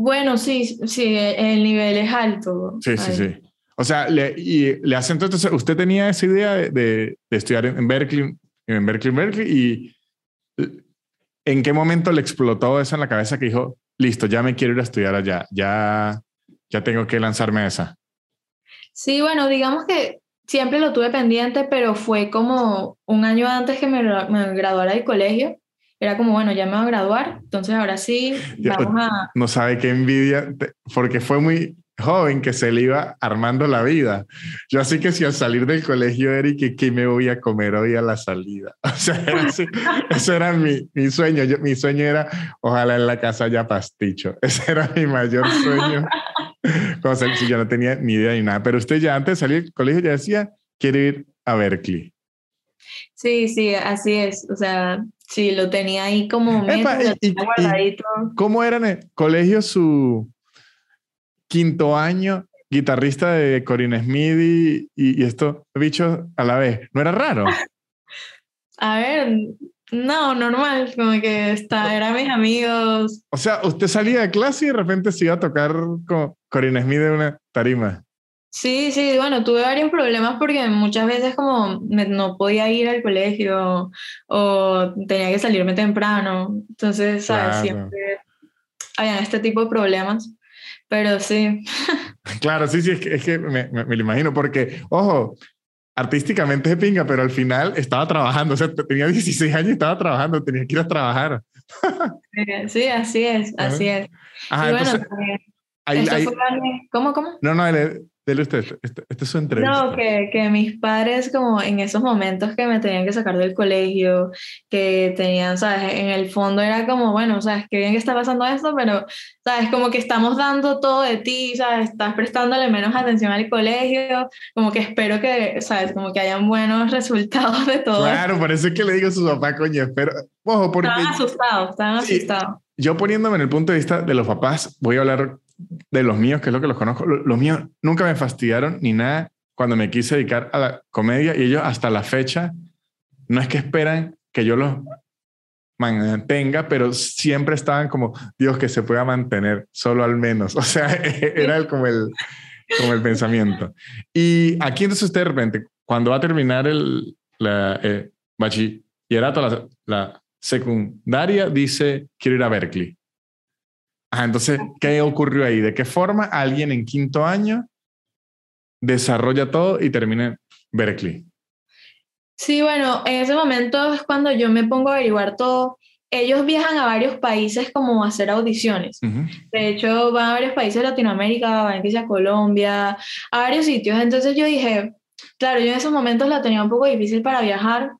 Bueno, sí, sí, el nivel es alto. Sí, sí, sí. O sea, le, y le hacen entonces, usted tenía esa idea de, de- de estudiar en Berkeley, en Berkeley, Berkeley, y ¿en qué momento le explotó eso en la cabeza que dijo, listo, ya me quiero ir a estudiar allá, ya, ya tengo que lanzarme a esa? Sí, bueno, digamos que siempre lo tuve pendiente, pero fue como un año antes que me, me graduara del colegio. Era como, bueno, ya me voy a graduar, entonces ahora sí, [laughs] vamos a... No sabe qué envidia, porque fue muy joven que se le iba armando la vida. Yo así que si al salir del colegio, Eric, ¿qué me voy a comer hoy a la salida? [laughs] O sea, era ese era mi, mi sueño. Yo, mi sueño era, ojalá en la casa haya pasticho. [laughs] Ese era mi mayor sueño. Cosa si yo no tenía ni idea ni nada. Pero usted ya antes de salir del colegio ya decía, quiere ir a Berkeley. Sí, sí, así es. O sea, sí, lo tenía ahí como meta, guardadito. ¿Cómo era en el colegio su quinto año, guitarrista de Corinne Smith y, esto, bicho, a la vez? ¿No era raro? [laughs] a ver, no, normal, como que está, eran mis amigos. O sea, usted salía de clase y de repente se iba a tocar con Corinne Smith de una tarima. Sí, sí, bueno, tuve varios problemas porque muchas veces como no podía ir al colegio o tenía que salirme temprano, entonces, ¿sabes? Siempre habían este tipo de problemas, pero sí. [laughs] Claro, sí, sí, es que, es que me, me, lo imagino porque, ojo, artísticamente es pinga, pero al final estaba trabajando, o sea, tenía 16 años y estaba trabajando, tenía que ir a trabajar. Sí, así es, [laughs] así es. Ajá, entonces, ¿Cómo, cómo? No, no, Dele usted, este, este, es su entrevista. No, que, que, mis padres como en esos momentos que me tenían que sacar del colegio, que tenían, ¿sabes? En el fondo era como, bueno, ¿sabes? Qué bien que está pasando esto, pero, ¿sabes? Como que estamos dando todo de ti, ¿sabes? Estás prestándole menos atención al colegio, como que espero que, ¿sabes? Como que hayan buenos [laughs] resultados de todo. Claro, es que le digo a su papá, coño, espero. Ojo, porque... Estaban asustados, estaban asustados. Yo poniéndome en el punto de vista de los papás, voy a hablar de los míos, que es lo que los conozco, los míos nunca me fastidiaron ni nada cuando me quise dedicar a la comedia y ellos hasta la fecha no es que esperan que yo los mantenga, pero siempre estaban como, Dios, que se pueda mantener, solo al menos. [laughs] O sea, era como el, como el pensamiento. Y aquí entonces usted de repente, cuando va a terminar el la, eh, bachillerato, la, la secundaria, dice, quiero ir a Berkeley. Ah, entonces, ¿qué ocurrió ahí? ¿De qué forma alguien en quinto año desarrolla todo y termina en Berkeley? Sí, bueno, en ese momento es cuando yo me pongo a averiguar todo. Ellos viajan a varios países como a hacer audiciones. De hecho, van a varios países de Latinoamérica, van a Colombia, a varios sitios. Entonces yo dije, claro, yo en esos momentos la tenía un poco difícil para viajar.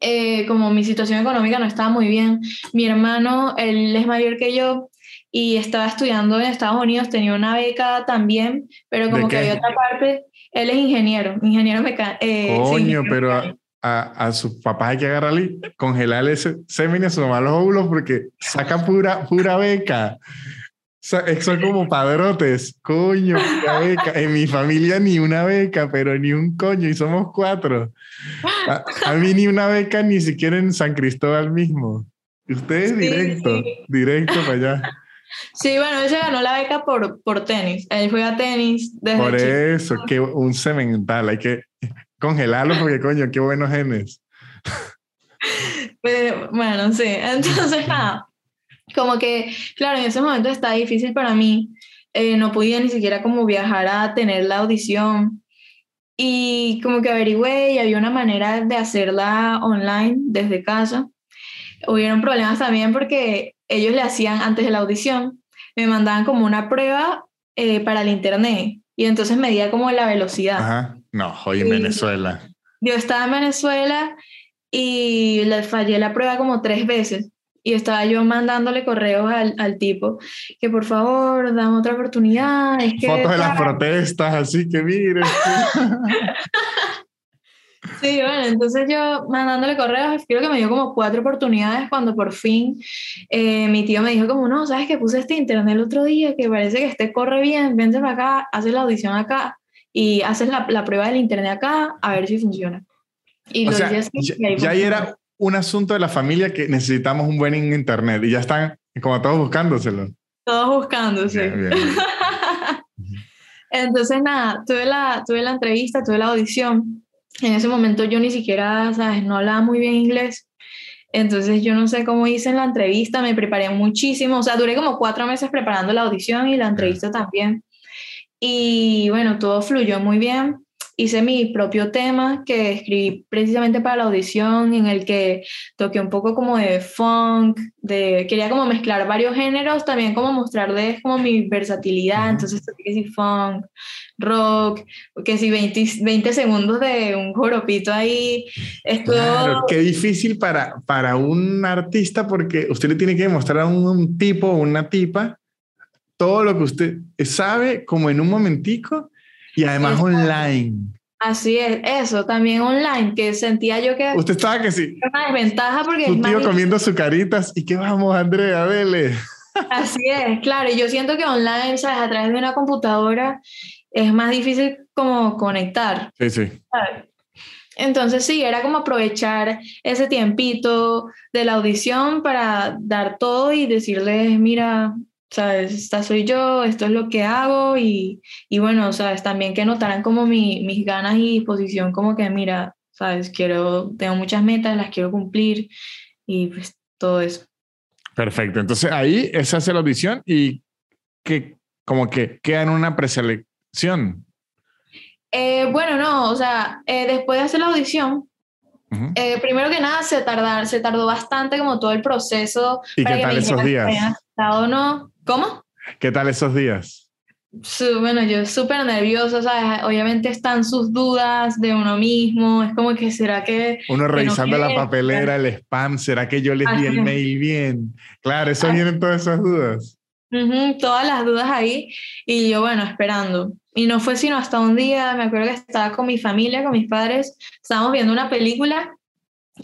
Eh, como mi situación económica no estaba muy bien, mi hermano, él es mayor que yo, y estaba estudiando en Estados Unidos, tenía una beca también, pero como que había otra parte, él es ingeniero, ingeniero mecánico. Eh, Coño, pero a, a, a, sus papás hay que agarrarle, congelarle ese semen a sus los óvulos porque saca pura, pura beca. Son como padrotes, coño, pura beca. En mi familia ni una beca, pero ni un coño, y somos cuatro. A, a mí ni una beca, ni siquiera en San Cristóbal mismo. Ustedes directo, directo para allá. Sí, bueno, él se ganó la beca por, por tenis. Él juega tenis desde Por eso, que un cemental. Hay que congelarlo porque, coño, qué buenos genes. bueno, sí. Entonces, [laughs] nada. Como que, claro, en ese momento está difícil para mí. Eh, no podía ni siquiera como viajar a tener la audición. Y como que averigüé y había una manera de hacerla online desde casa. Hubieron problemas también porque ellos le hacían antes de la audición, me mandaban como una prueba eh, para el internet y entonces medía como la velocidad. Ajá. No, hoy en Venezuela. Yo estaba en Venezuela y le fallé la prueba como tres veces y estaba yo mandándole correos al, al tipo que por favor dame otra oportunidad. Es que, Fotos de las protestas, así que mire. [laughs] Sí, bueno, entonces yo mandándole correos, creo que me dio como cuatro oportunidades cuando por fin eh, mi tío me dijo como, no, sabes que puse este internet el otro día, que parece que este corre bien, vente para acá, haces la audición acá y haces la, la prueba del internet acá a ver si funciona. Y o sea, así, ya, y ya ahí era un asunto de la familia que necesitamos un buen internet y ya están como todos buscándoselo. Todos buscándose. [laughs] Entonces, nada, tuve la, tuve la entrevista, tuve la audición en ese momento yo ni siquiera, ¿sabes? No hablaba muy bien inglés. Entonces yo no sé cómo hice en la entrevista, me preparé muchísimo, o sea, duré como cuatro meses preparando la audición y la entrevista también. Y bueno, todo fluyó muy bien. Hice mi propio tema que escribí precisamente para la audición, en el que toqué un poco como de funk, de, quería como mezclar varios géneros, también como mostrarles como mi versatilidad, entonces toqué que si funk, rock, que si 20, 20 segundos de un joropito ahí. Esto... Claro, qué difícil para, para un artista porque usted le tiene que demostrar a un, un tipo o una tipa todo lo que usted sabe como en un momentico y además online. Así es, eso también online, que sentía yo que... Usted estaba que sí. Una desventaja porque... Tu tío comiendo sus caritas y qué vamos, Andrea, dele. Así es, claro, y yo siento que online, ¿sabes? A través de una computadora es más difícil como conectar. Sí, sí. Entonces sí, era como aprovechar ese tiempito de la audición para dar todo y decirles, mira, ¿sabes? Esta soy yo, esto es lo que hago y, y bueno, ¿sabes? También que notaran como mi, mis ganas y disposición, como que, mira, ¿sabes? Quiero, tengo muchas metas, las quiero cumplir y pues todo eso. Perfecto, entonces ahí esa hace la audición y que como que queda en una preselección. Eh, bueno, no, o sea, eh, después de hacer la audición, eh, primero que nada se, tardar, se tardó bastante como todo el proceso. ¿Y qué tal esos días? O no. ¿Cómo? ¿Qué tal esos días? bueno, yo súper nerviosa, ¿sabes? Obviamente están sus dudas de uno mismo, es como que será que... Uno revisando la papelera, el spam, ¿será que yo les di el mail bien? Claro, eso vienen todas esas dudas. todas las dudas ahí y yo, bueno, esperando. Y no fue sino hasta un día, me acuerdo que estaba con mi familia, con mis padres, estábamos viendo una película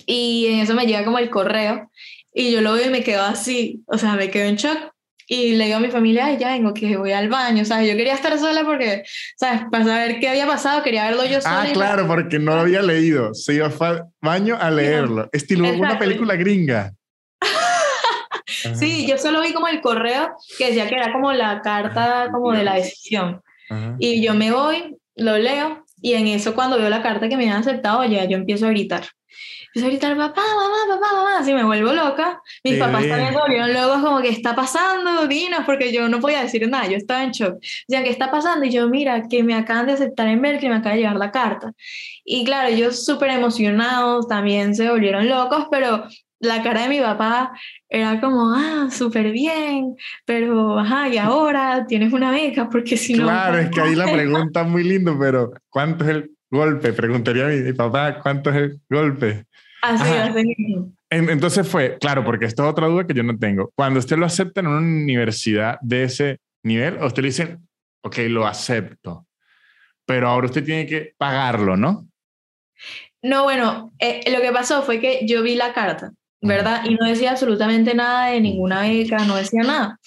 y en eso me llega como el correo y yo lo veo y me quedo así, o sea, me quedo en shock. Y le digo a mi familia, Ay, ya vengo, que voy al baño, ¿sabes? Yo quería estar sola porque, ¿sabes? Para saber qué había pasado, quería verlo yo sola. Ah, claro, porque no lo había leído. Se iba al baño a leerlo. Estilo una película gringa. [laughs] sí, yo solo vi como el correo que decía que era como la carta como de la decisión. Y yo me voy, lo leo, y en eso cuando veo la carta que me habían aceptado, ya yo empiezo a gritar empiezo a gritar, papá, mamá, papá, mamá, así me vuelvo loca. Mis papás también volvieron locos como que está pasando, dinos, porque yo no podía decir nada, yo estaba en shock. Decían, ¿qué está pasando? Y yo, mira, que me acaban de aceptar en que me acaba de llegar la carta. Y claro, ellos súper emocionados, también se volvieron locos, pero la cara de mi papá era como, ah, súper bien, pero, ajá, y ahora tienes una beca, porque si no... Claro, es que ahí la [laughs] pregunta es muy lindo, pero ¿cuánto es el golpe? Preguntaría a mi papá, ¿cuánto es el golpe? Así, así. Entonces fue, claro, porque esto es otra duda que yo no tengo. Cuando usted lo acepta en una universidad de ese nivel, usted le dice, ok, lo acepto, pero ahora usted tiene que pagarlo, ¿no? No, bueno, eh, lo que pasó fue que yo vi la carta, ¿verdad? Y no decía absolutamente nada de ninguna beca, no decía nada.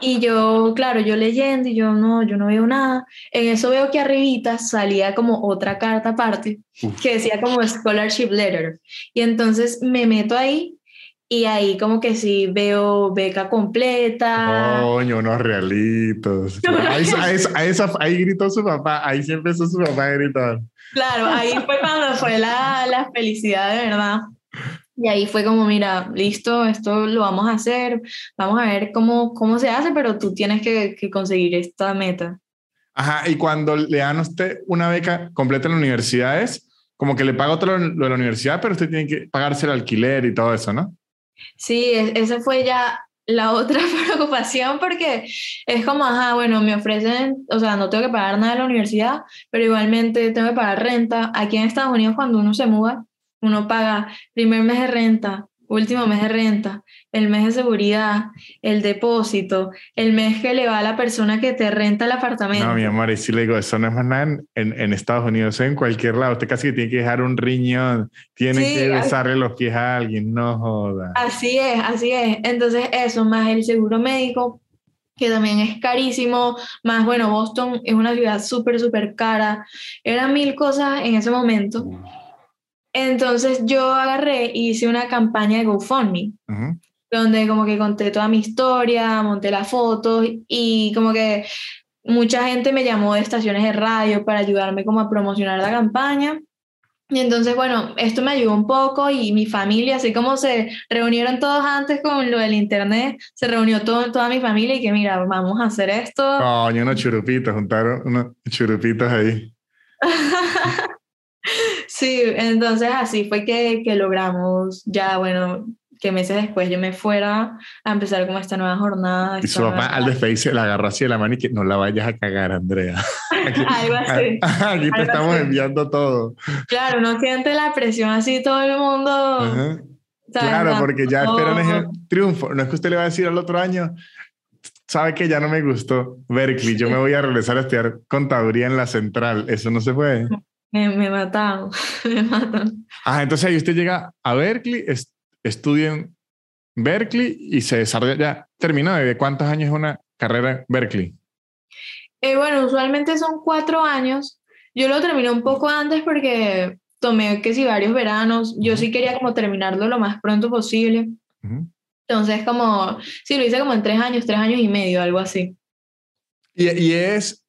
Y yo, claro, yo leyendo y yo no, yo no veo nada. En eso veo que arribita salía como otra carta aparte que decía como scholarship letter. Y entonces me meto ahí y ahí como que sí veo beca completa. Coño, unos realitos. ahí, ahí, ahí, gritó su papá, ahí sí empezó su papá a gritar. Claro, ahí fue cuando fue la, la felicidad de verdad. Y ahí fue como, mira, listo, esto lo vamos a hacer, vamos a ver cómo, cómo se hace, pero tú tienes que, que conseguir esta meta. Ajá, y cuando le dan a usted una beca completa en las universidades, como que le paga otro lo de la universidad, pero usted tiene que pagarse el alquiler y todo eso, ¿no? Sí, esa fue ya la otra [laughs] preocupación porque es como, ajá, bueno, me ofrecen, o sea, no tengo que pagar nada de la universidad, pero igualmente tengo que pagar renta. Aquí en Estados Unidos cuando uno se muda, uno paga primer mes de renta, último mes de renta, el mes de seguridad, el depósito, el mes que le va a la persona que te renta el apartamento. No, mi amor, y si le digo, eso no es más nada en, en, Estados Unidos, en cualquier lado. Usted casi que tiene que dejar un riñón, tiene que besarle los pies a alguien, no joda. Así es, así es. Entonces, eso, más el seguro médico, que también es carísimo, más bueno, Boston es una ciudad súper, súper cara. Eran mil cosas en ese momento. Entonces yo agarré y hice una campaña de GoFundMe, donde como que conté toda mi historia, monté las fotos y como que mucha gente me llamó de estaciones de radio para ayudarme como a promocionar la campaña. Y entonces, bueno, esto me ayudó un poco y mi familia, así como se reunieron todos antes con lo del internet, se reunió todo, toda mi familia y que mira, vamos a hacer esto. Coño, unos churupitos, juntaron unos churupitos ahí. [laughs] Sí, entonces así fue que, que logramos ya, bueno, que meses después yo me fuera a empezar como esta nueva jornada. Y su papá al despedirse la agarró así de la mano y que no la vayas a cagar, Andrea. [laughs] Algo así. [laughs] Aquí te estamos enviando todo. Claro, no siente la presión así todo el mundo. Claro, porque ya esperan ese triunfo. No es que usted le va a decir al otro año, sabe que ya no me gustó Berkeley, yo me voy a regresar a estudiar contaduría en la central. Eso no se puede. Me, me matan, [laughs] me matan. Ah, entonces ahí usted llega a Berkeley, estudia en Berkeley y se desarrolla, ya terminó. ¿De cuántos años es una carrera en Berkeley? Eh, bueno, usualmente son cuatro años. Yo lo terminé un poco antes porque tomé que si varios veranos. Yo sí quería como terminarlo lo más pronto posible. Entonces, como, sí, lo hice como en tres años, tres años y medio, algo así. Y, y es,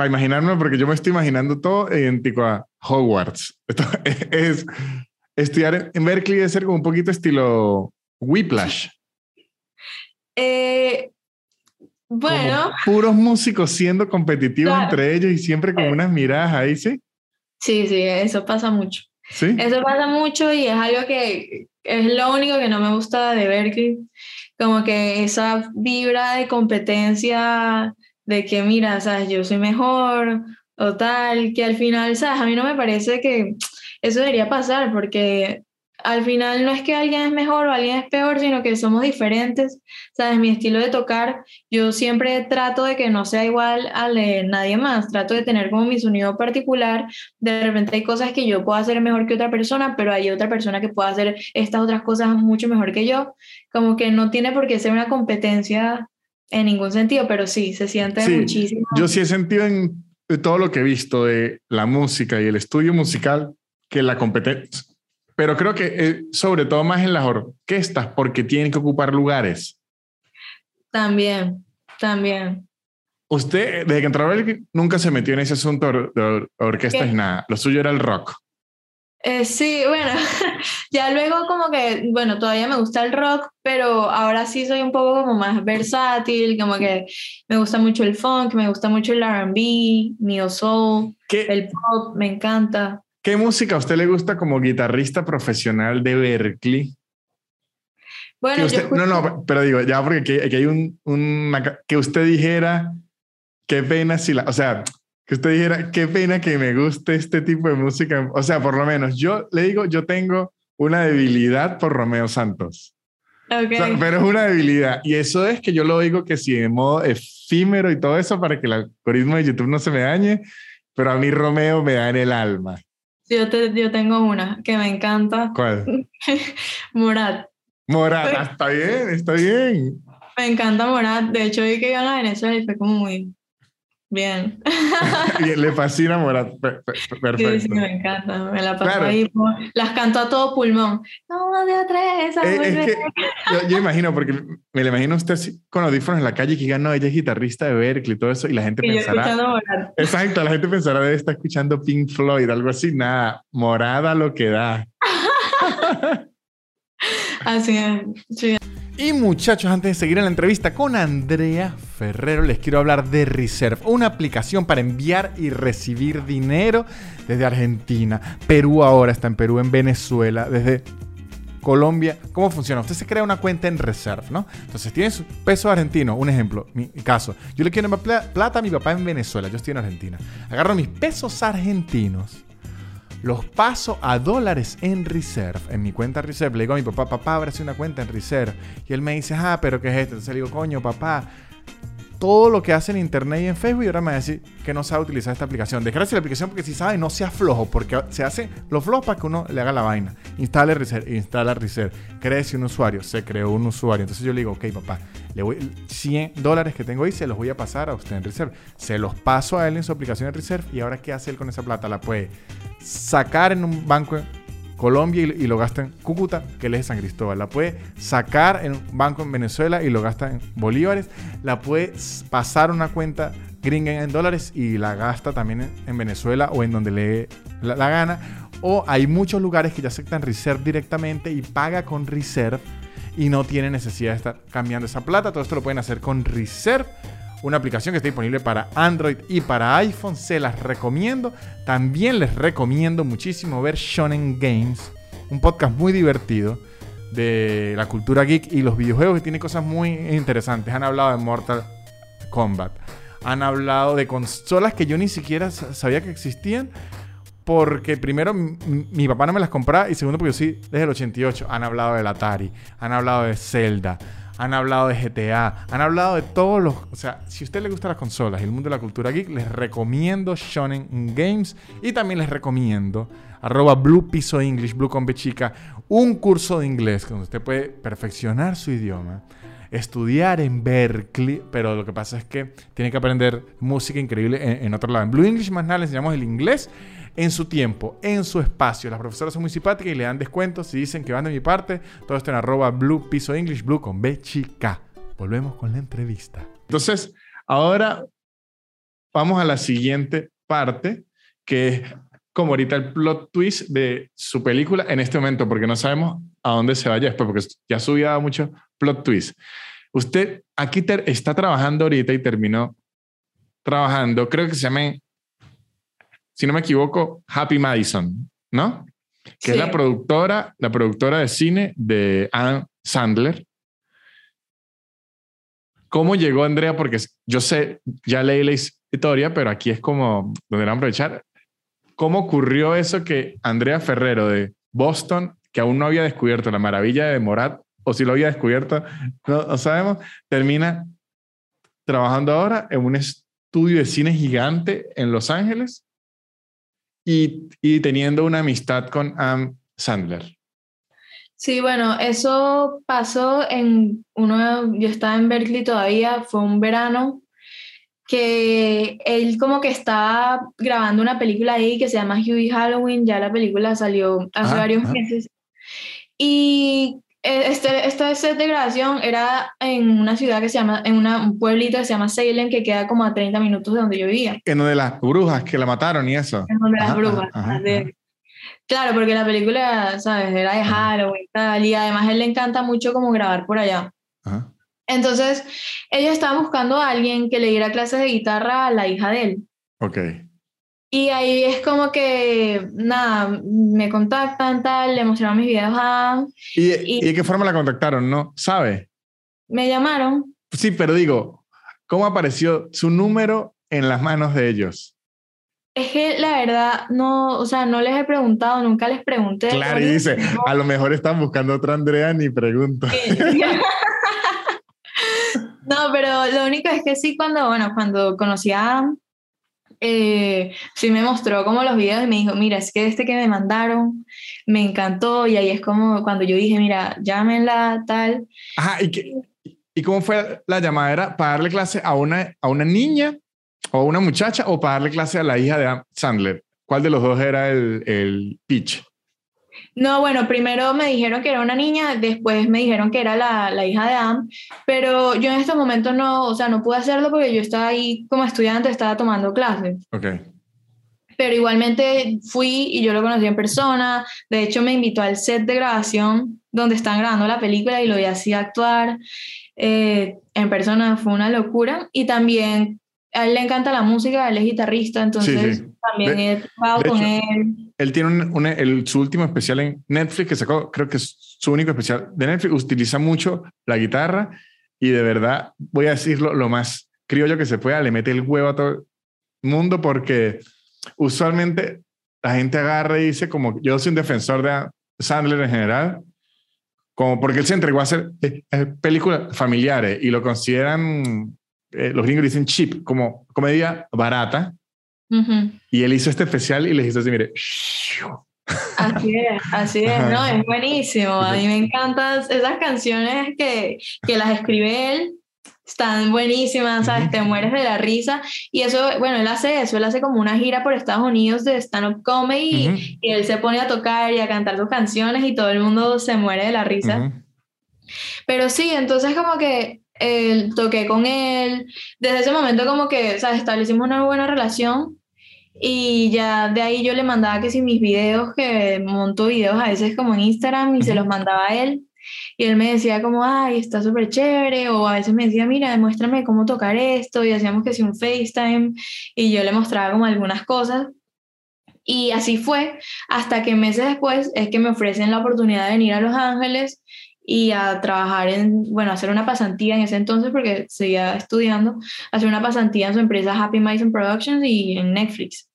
para imaginarme, porque yo me estoy imaginando todo idéntico a Hogwarts. [laughs] es, estudiar en Berkeley debe ser como un poquito estilo Whiplash. Eh, bueno. puros músicos siendo competitivos entre ellos y siempre con unas miradas ahí, ¿sí? Sí, sí, eso pasa mucho. ¿Sí? Eso pasa mucho y es algo que es lo único que no me gusta de Berkeley. Como que esa vibra de competencia, de que mira, sabes, yo soy mejor o tal, que al final, sabes, a mí no me parece que eso debería pasar porque al final no es que alguien es mejor o alguien es peor, sino que somos diferentes. Sabes, mi estilo de tocar, yo siempre trato de que no sea igual al de nadie más, trato de tener como mi sonido particular. De repente hay cosas que yo puedo hacer mejor que otra persona, pero hay otra persona que puede hacer estas otras cosas mucho mejor que yo. Como que no tiene por qué ser una competencia en ningún sentido, pero sí, se siente muchísimo. Yo sí he sentido en todo lo que he visto de la música y el estudio musical que la competencia, pero creo que eh, sobre todo más en las orquestas porque tienen que ocupar lugares. También, también. Usted, desde que entró nunca se metió en ese asunto de, orquestas y nada. Lo suyo era el rock. Eh, sí, bueno, [laughs] ya luego como que, bueno, todavía me gusta el rock, pero ahora sí soy un poco como más versátil, como que me gusta mucho el funk, me gusta mucho el RB, neo soul, el pop, me encanta. ¿Qué música a usted le gusta como guitarrista profesional de Berkeley? Bueno, no, no, pero digo, ya porque aquí, hay un, que usted dijera, qué pena si la, o sea, que usted dijera, qué pena que me guste este tipo de música. O sea, por lo menos yo le digo, yo tengo una debilidad por Romeo Santos. Okay. pero es una debilidad. Y eso es que yo lo digo que si de modo efímero y todo eso para que el algoritmo de YouTube no se me dañe, pero a mí Romeo me da en el alma. Yo, te, yo tengo una que me encanta. ¿Cuál? [laughs] Morat. Morat, ah, está bien, está bien. Me encanta Morat. De hecho, vi que iba a la Venezuela y fue como muy bien. [laughs] Le fascina Morat. Perfecto. Sí, sí, me encanta. Me la paso ahí. Las canto a todo pulmón. No, de tres. Eh, es yo, yo, imagino, porque me lo imagino usted así, con audífonos en la calle que diga, no, ella es guitarrista de Berkeley y todo eso, y la gente y pensará. Exacto, la gente pensará de estar escuchando Pink Floyd, algo así, nada, morada lo que da. [laughs] así es. Sí. Y muchachos, antes de seguir en la entrevista con Andrea Ferrero, les quiero hablar de Reserve, una aplicación para enviar y recibir dinero desde Argentina. Perú ahora está en Perú, en Venezuela, desde Colombia. ¿Cómo funciona? Usted se crea una cuenta en Reserve, ¿no? Entonces tiene su peso argentino, un ejemplo, mi caso. Yo le quiero plata a mi papá en Venezuela, yo estoy en Argentina. Agarro mis pesos argentinos, los paso a dólares en Reserve, en mi cuenta Reserve. Le digo a mi papá, papá, abre una cuenta en Reserve. Y él me dice, ah, pero ¿qué es esto? Entonces le digo, coño, papá, todo lo que hace en internet y en Facebook y ahora me va a decir que no sabe utilizar esta aplicación. Desgracia la aplicación porque si sabe no sea flojo, porque se hace los flojos para que uno le haga la vaina. Instale Reserve, instala Reserve, créese un usuario, se creó un usuario. Entonces yo le digo, ok papá, le voy 100 dólares que tengo ahí se los voy a pasar a usted en Reserve. Se los paso a él en su aplicación de Reserve y ahora qué hace él con esa plata? La puede sacar en un banco Colombia y, lo gasta en Cúcuta, que es de San Cristóbal. La puede sacar en un banco en Venezuela y lo gasta en bolívares. La puede pasar una cuenta gringa en dólares y la gasta también en, Venezuela o en donde le la, gana. O hay muchos lugares que ya aceptan Reserve directamente y paga con Reserve y no tiene necesidad de estar cambiando esa plata. Todo esto lo pueden hacer con Reserve una aplicación que está disponible para Android y para iPhone. Se las recomiendo. También les recomiendo muchísimo ver Shonen Games, un podcast muy divertido de la cultura geek y los videojuegos que tiene cosas muy interesantes. Han hablado de Mortal Kombat. Han hablado de consolas que yo ni siquiera sabía que existían. Porque primero mi papá no me las compraba y segundo porque yo sí desde el 88. Han hablado del Atari, han hablado de Zelda, han hablado de GTA, han hablado de todos los... O sea, si a usted le gustan las consolas y el mundo de la cultura geek, les recomiendo Shonen Games y también les recomiendo arroba Blue Piso English, Blue con Chica, un curso de inglés donde usted puede perfeccionar su idioma, estudiar en Berkeley, pero lo que pasa es que tiene que aprender música increíble en, otro lado. En Blue English más nada le enseñamos el inglés en su tiempo, en su espacio. Las profesoras son muy simpáticas y le dan descuentos si dicen que van de mi parte. Todo esto en arroba blue piso English, blue con B chica. Volvemos con la entrevista. Entonces, ahora vamos a la siguiente parte, que es como ahorita el plot twist de su película en este momento, porque no sabemos a dónde se vaya después, porque ya subía mucho plot twist. Usted aquí está trabajando ahorita y terminó trabajando, creo que se llama si no me equivoco, Happy Madison, ¿no? Que es la productora, la productora de cine de Anne Sandler. ¿Cómo llegó Andrea? Porque yo sé, ya leí la historia, pero aquí es como donde van a aprovechar. ¿Cómo ocurrió eso que Andrea Ferrero de Boston, que aún no había descubierto la maravilla de Morat, o si lo había descubierto, no, no sabemos, termina trabajando ahora en un estudio de cine gigante en Los Ángeles y, teniendo una amistad con Am Sandler. Sí, bueno, eso pasó en uno, yo estaba en Berkeley todavía, fue un verano que él como que estaba grabando una película ahí que se llama Huey Halloween, ya la película salió hace varios meses. Y este, este set de grabación era en una ciudad que se llama, en una, un pueblito que se llama Salem, que queda como a 30 minutos de donde yo vivía. En donde las brujas que la mataron y eso. En donde las brujas. claro, porque la película, ¿sabes? Era de Halloween y tal, y además a él le encanta mucho como grabar por allá. Entonces, ella estaba buscando a alguien que le diera clases de guitarra a la hija de él. Ok. Y ahí es como que, nada, me contactan, tal, le mostraron mis videos a... ¿Y, y, de qué forma la contactaron, no? ¿Sabe? Me llamaron. Sí, pero digo, ¿cómo apareció su número en las manos de ellos? Es que la verdad, no, o sea, no les he preguntado, nunca les pregunté. Claro, y dice, a lo mejor están buscando otra Andrea, ni pregunto. [laughs] no, pero lo único es que sí, cuando, bueno, cuando conocí a eh, sí me mostró como los videos y me dijo, mira, es que este que me mandaron me encantó y ahí es como cuando yo dije, mira, llámenla, tal. Ajá, ¿y, qué, ¿y cómo fue la llamada? ¿Era para darle clase a una, a una niña o a una muchacha o para darle clase a la hija de Sandler? ¿Cuál de los dos era el, el pitch? No, bueno, primero me dijeron que era una niña, después me dijeron que era la, la hija de Am, pero yo en este momento no, o sea, no pude hacerlo porque yo estaba ahí como estudiante, estaba tomando clases. Ok. Pero igualmente fui y yo lo conocí en persona, de hecho me invitó al set de grabación donde están grabando la película y lo vi así actuar. Eh, en persona fue una locura y también a él le encanta la música, él es guitarrista, entonces también he trabajado con él. Él tiene un, el, su último especial en Netflix que sacó, creo que es su único especial de Netflix, utiliza mucho la guitarra y de verdad, voy a decirlo lo más criollo que se pueda, le mete el huevo a todo el mundo porque usualmente la gente agarra y dice como yo soy un defensor de Sandler en general, como porque él se entregó a hacer eh, eh, películas familiares y lo consideran eh, los gringos dicen cheap, como comedia barata. Y él hizo este especial y les hizo así, mire. Así es, así es, no, es buenísimo. A mí me encantan esas canciones que, que las escribe él. Están buenísimas, ¿sabes? Te mueres de la risa. Y eso, bueno, él hace eso, él hace como una gira por Estados Unidos de stand-up comedy y él se pone a tocar y a cantar sus canciones y todo el mundo se muere de la risa. Pero sí, entonces como que él, toqué con él. Desde ese momento como que, sea, establecimos una buena relación y ya de ahí yo le mandaba que si mis videos, que monto videos a veces como en Instagram y se los mandaba a él. Y él me decía como, ay, está súper chévere, o a veces me decía, mira, demuéstrame cómo tocar esto, y hacíamos que si un FaceTime, y yo le mostraba como algunas cosas. Y así fue, hasta que meses después es que me ofrecen la oportunidad de venir a Los Ángeles y a trabajar en, bueno, hacer una pasantía en ese entonces porque seguía estudiando, hacer una pasantía en su empresa Happy Mason Productions y en Netflix.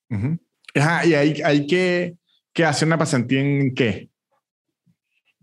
Ajá, y hay, hay que, que hacer una pasantía en qué?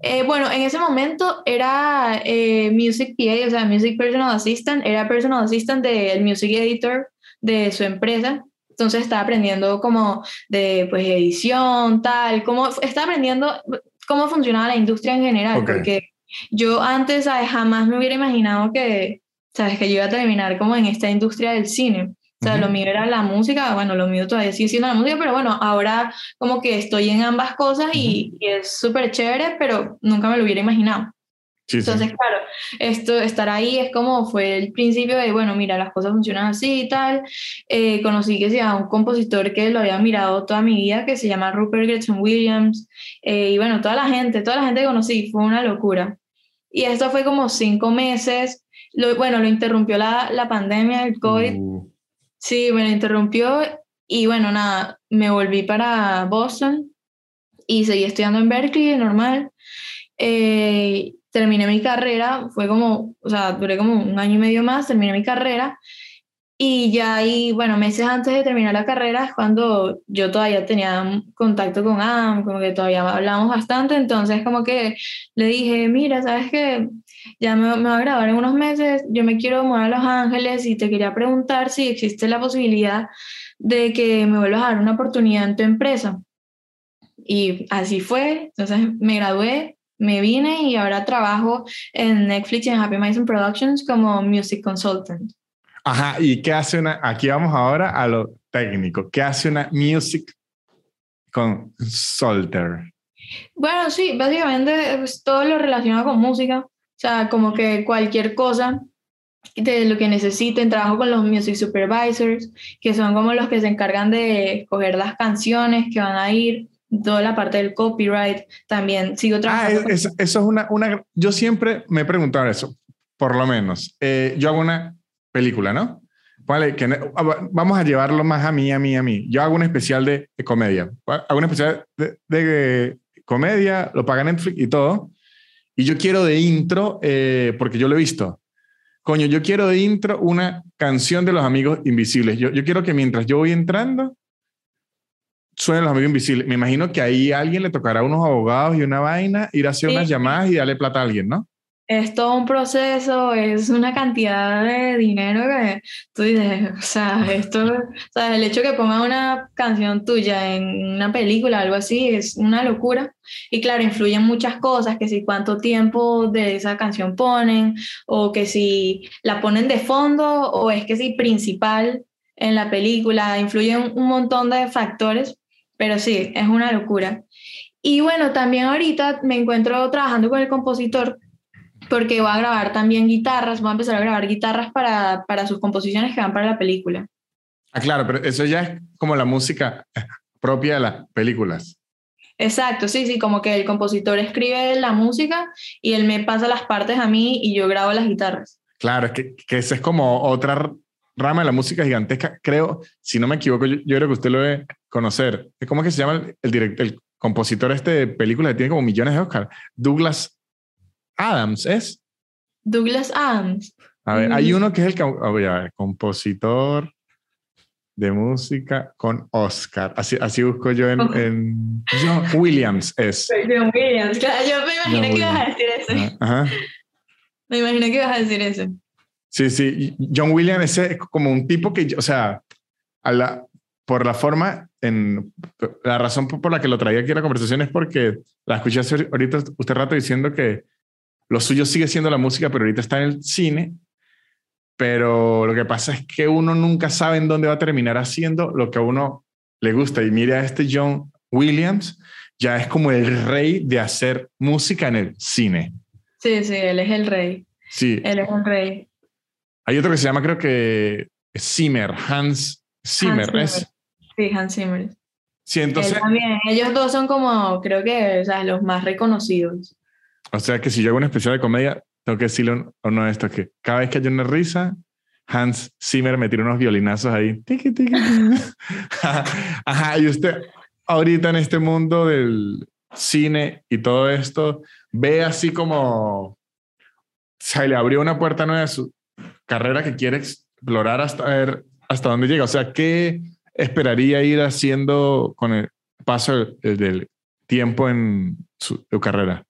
Eh, bueno, en ese momento era eh, Music PA, o sea, Music Personal Assistant, era Personal Assistant del Music Editor de su empresa. Entonces estaba aprendiendo como de pues edición, tal, como estaba aprendiendo cómo funcionaba la industria en general, porque yo antes jamás me hubiera imaginado que, sabes, que yo iba a terminar como en esta industria del cine. O sea, lo mío era la música, bueno, lo mío todavía sigue siendo la música, pero bueno, ahora como que estoy en ambas cosas y, es súper chévere, pero nunca me lo hubiera imaginado. Entonces, claro, esto, estar ahí es como fue el principio de, bueno, mira, las cosas funcionan así y tal. Eh, conocí que sea un compositor que lo había mirado toda mi vida, que se llama Rupert Gretchen Williams. Eh, y bueno, toda la gente, toda la gente que conocí, fue una locura. Y esto fue como cinco meses. Lo, bueno, lo interrumpió la, la pandemia, el COVID. Uh. Sí, me lo interrumpió y bueno, nada, me volví para Boston y seguí estudiando en Berkeley, normal. Eh, terminé mi carrera, fue como, o sea, duré como un año y medio más, terminé mi carrera y ya ahí, bueno, meses antes de terminar la carrera es cuando yo todavía tenía contacto con Am, como que todavía hablamos bastante, entonces como que le dije, mira, ¿sabes qué? Ya me, me voy a grabar en unos meses, yo me quiero mudar a Los Ángeles y te quería preguntar si existe la posibilidad de que me vuelvas a dar una oportunidad en tu empresa. Y así fue, entonces me gradué, me vine y ahora trabajo en Netflix y en Happy Mason Productions como Music Consultant. Ajá, ¿y qué hace una, aquí vamos ahora a lo técnico, ¿qué hace una Music Consultant? Bueno, sí, básicamente es todo lo relacionado con música, sea, como que cualquier cosa de lo que necesiten, trabajo con los music supervisors, que son como los que se encargan de escoger las canciones que van a ir, toda la parte del copyright, también sigo ah, trabajando. Ah, eso, es una, una, yo siempre me he preguntado eso, por lo menos. Eh, yo hago una película, ¿no? Vale, que, vamos a llevarlo más a mí, a mí, a mí. Yo hago un especial de, comedia. Hago un especial de, de, comedia, lo paga Netflix y todo. Y yo quiero de intro, eh, porque yo lo he visto. Coño, yo quiero de intro una canción de los amigos invisibles. Yo, yo quiero que mientras yo voy entrando, suenen los amigos invisibles. Me imagino que ahí alguien le tocará a unos abogados y una vaina, ir a hacer unas llamadas y darle plata a alguien, ¿no? Es todo un proceso, es una cantidad de dinero que tú dices, o sea, esto, o sea, el hecho que ponga una canción tuya en una película, algo así, es una locura. Y claro, influyen muchas cosas, que si cuánto tiempo de esa canción ponen, o que si la ponen de fondo, o es que si principal en la película, influyen un montón de factores, pero sí, es una locura. Y bueno, también ahorita me encuentro trabajando con el compositor porque va a grabar también guitarras, va a empezar a grabar guitarras para, para sus composiciones que van para la película. Ah, claro, pero eso ya es como la música propia de las películas. Exacto, sí, sí, como que el compositor escribe la música y él me pasa las partes a mí y yo grabo las guitarras. Claro, es que, que esa es como otra rama de la música gigantesca, creo, si no me equivoco, yo, creo que usted lo debe conocer. ¿Cómo es que se llama el, el, el compositor este de películas que tiene como millones de Oscar? Douglas Adams, ¿es? Douglas Adams. A ver, hay mm. uno que es el compositor de música con Oscar. Así, así busco yo en, John Williams es. [laughs] John Williams, claro, yo me imaginé que ibas a decir ese. Ajá. Me imaginé que ibas a decir ese. Sí, sí, John Williams es como un tipo que, o sea, a la, por la forma, en, la razón por la que lo traía aquí a la conversación es porque la escuché ahorita usted rato diciendo que lo suyo sigue siendo la música, pero ahorita está en el cine. Pero lo que pasa es que uno nunca sabe en dónde va a terminar haciendo lo que a uno le gusta. Y mira a este John Williams, ya es como el rey de hacer música en el cine. Sí, sí, él es el rey. Sí. Él es el rey. Hay otro que se llama, creo que Zimmer, Hans Zimmer. ¿es? Sí, Hans Zimmer. Sí, entonces. también. Ellos dos son como, creo que, o sea, los más reconocidos. O sea que si yo hago una especial de comedia, tengo que decirle uno de estos que cada vez que hay una risa, Hans Zimmer me tira unos violinazos ahí. [laughs] Ajá, y usted ahorita en este mundo del cine y todo esto, ve así como se le abrió una puerta nueva a su carrera que quiere explorar hasta ver hasta dónde llega. O sea, ¿qué esperaría ir haciendo con el paso del, tiempo en su, carrera?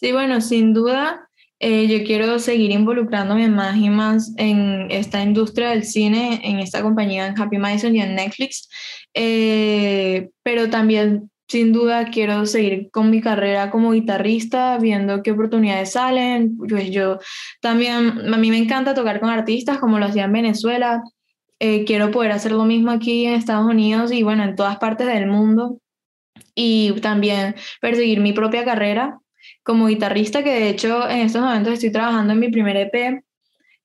Sí, bueno, sin duda, eh, yo quiero seguir involucrándome más y más en esta industria del cine, en esta compañía, en Happy Madison y en Netflix, eh, pero también sin duda quiero seguir con mi carrera como guitarrista, viendo qué oportunidades salen. Pues yo también, a mí me encanta tocar con artistas como lo hacía en Venezuela. Eh, quiero poder hacer lo mismo aquí en Estados Unidos y bueno, en todas partes del mundo. Y también perseguir mi propia carrera como guitarrista, que de hecho en estos momentos estoy trabajando en mi primer EP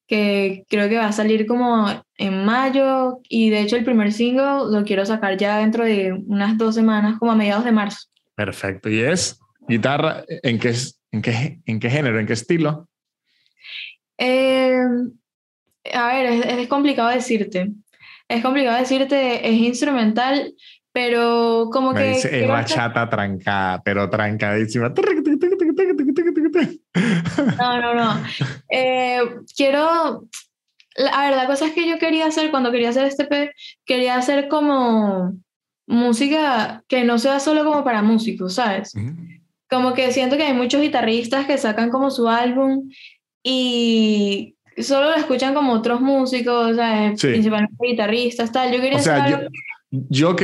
que creo que va a salir como en mayo y de hecho el primer single lo quiero sacar ya dentro de unas dos semanas, como a mediados de marzo. Perfecto. ¿Y es guitarra? ¿En qué, en qué, en qué género? ¿En qué estilo? Eh, a ver, es, es, complicado decirte. Es complicado decirte, es instrumental, pero como que... es bachata trancada, pero trancadísima. No, no, no. Eh, quiero. A ver, la cosa es que yo quería hacer, cuando quería hacer este P, quería hacer como música que no sea solo como para músicos, ¿sabes? Como que siento que hay muchos guitarristas que sacan como su álbum y solo lo escuchan como otros músicos, ¿sabes? Principalmente guitarristas, tal. Yo quería hacer yo que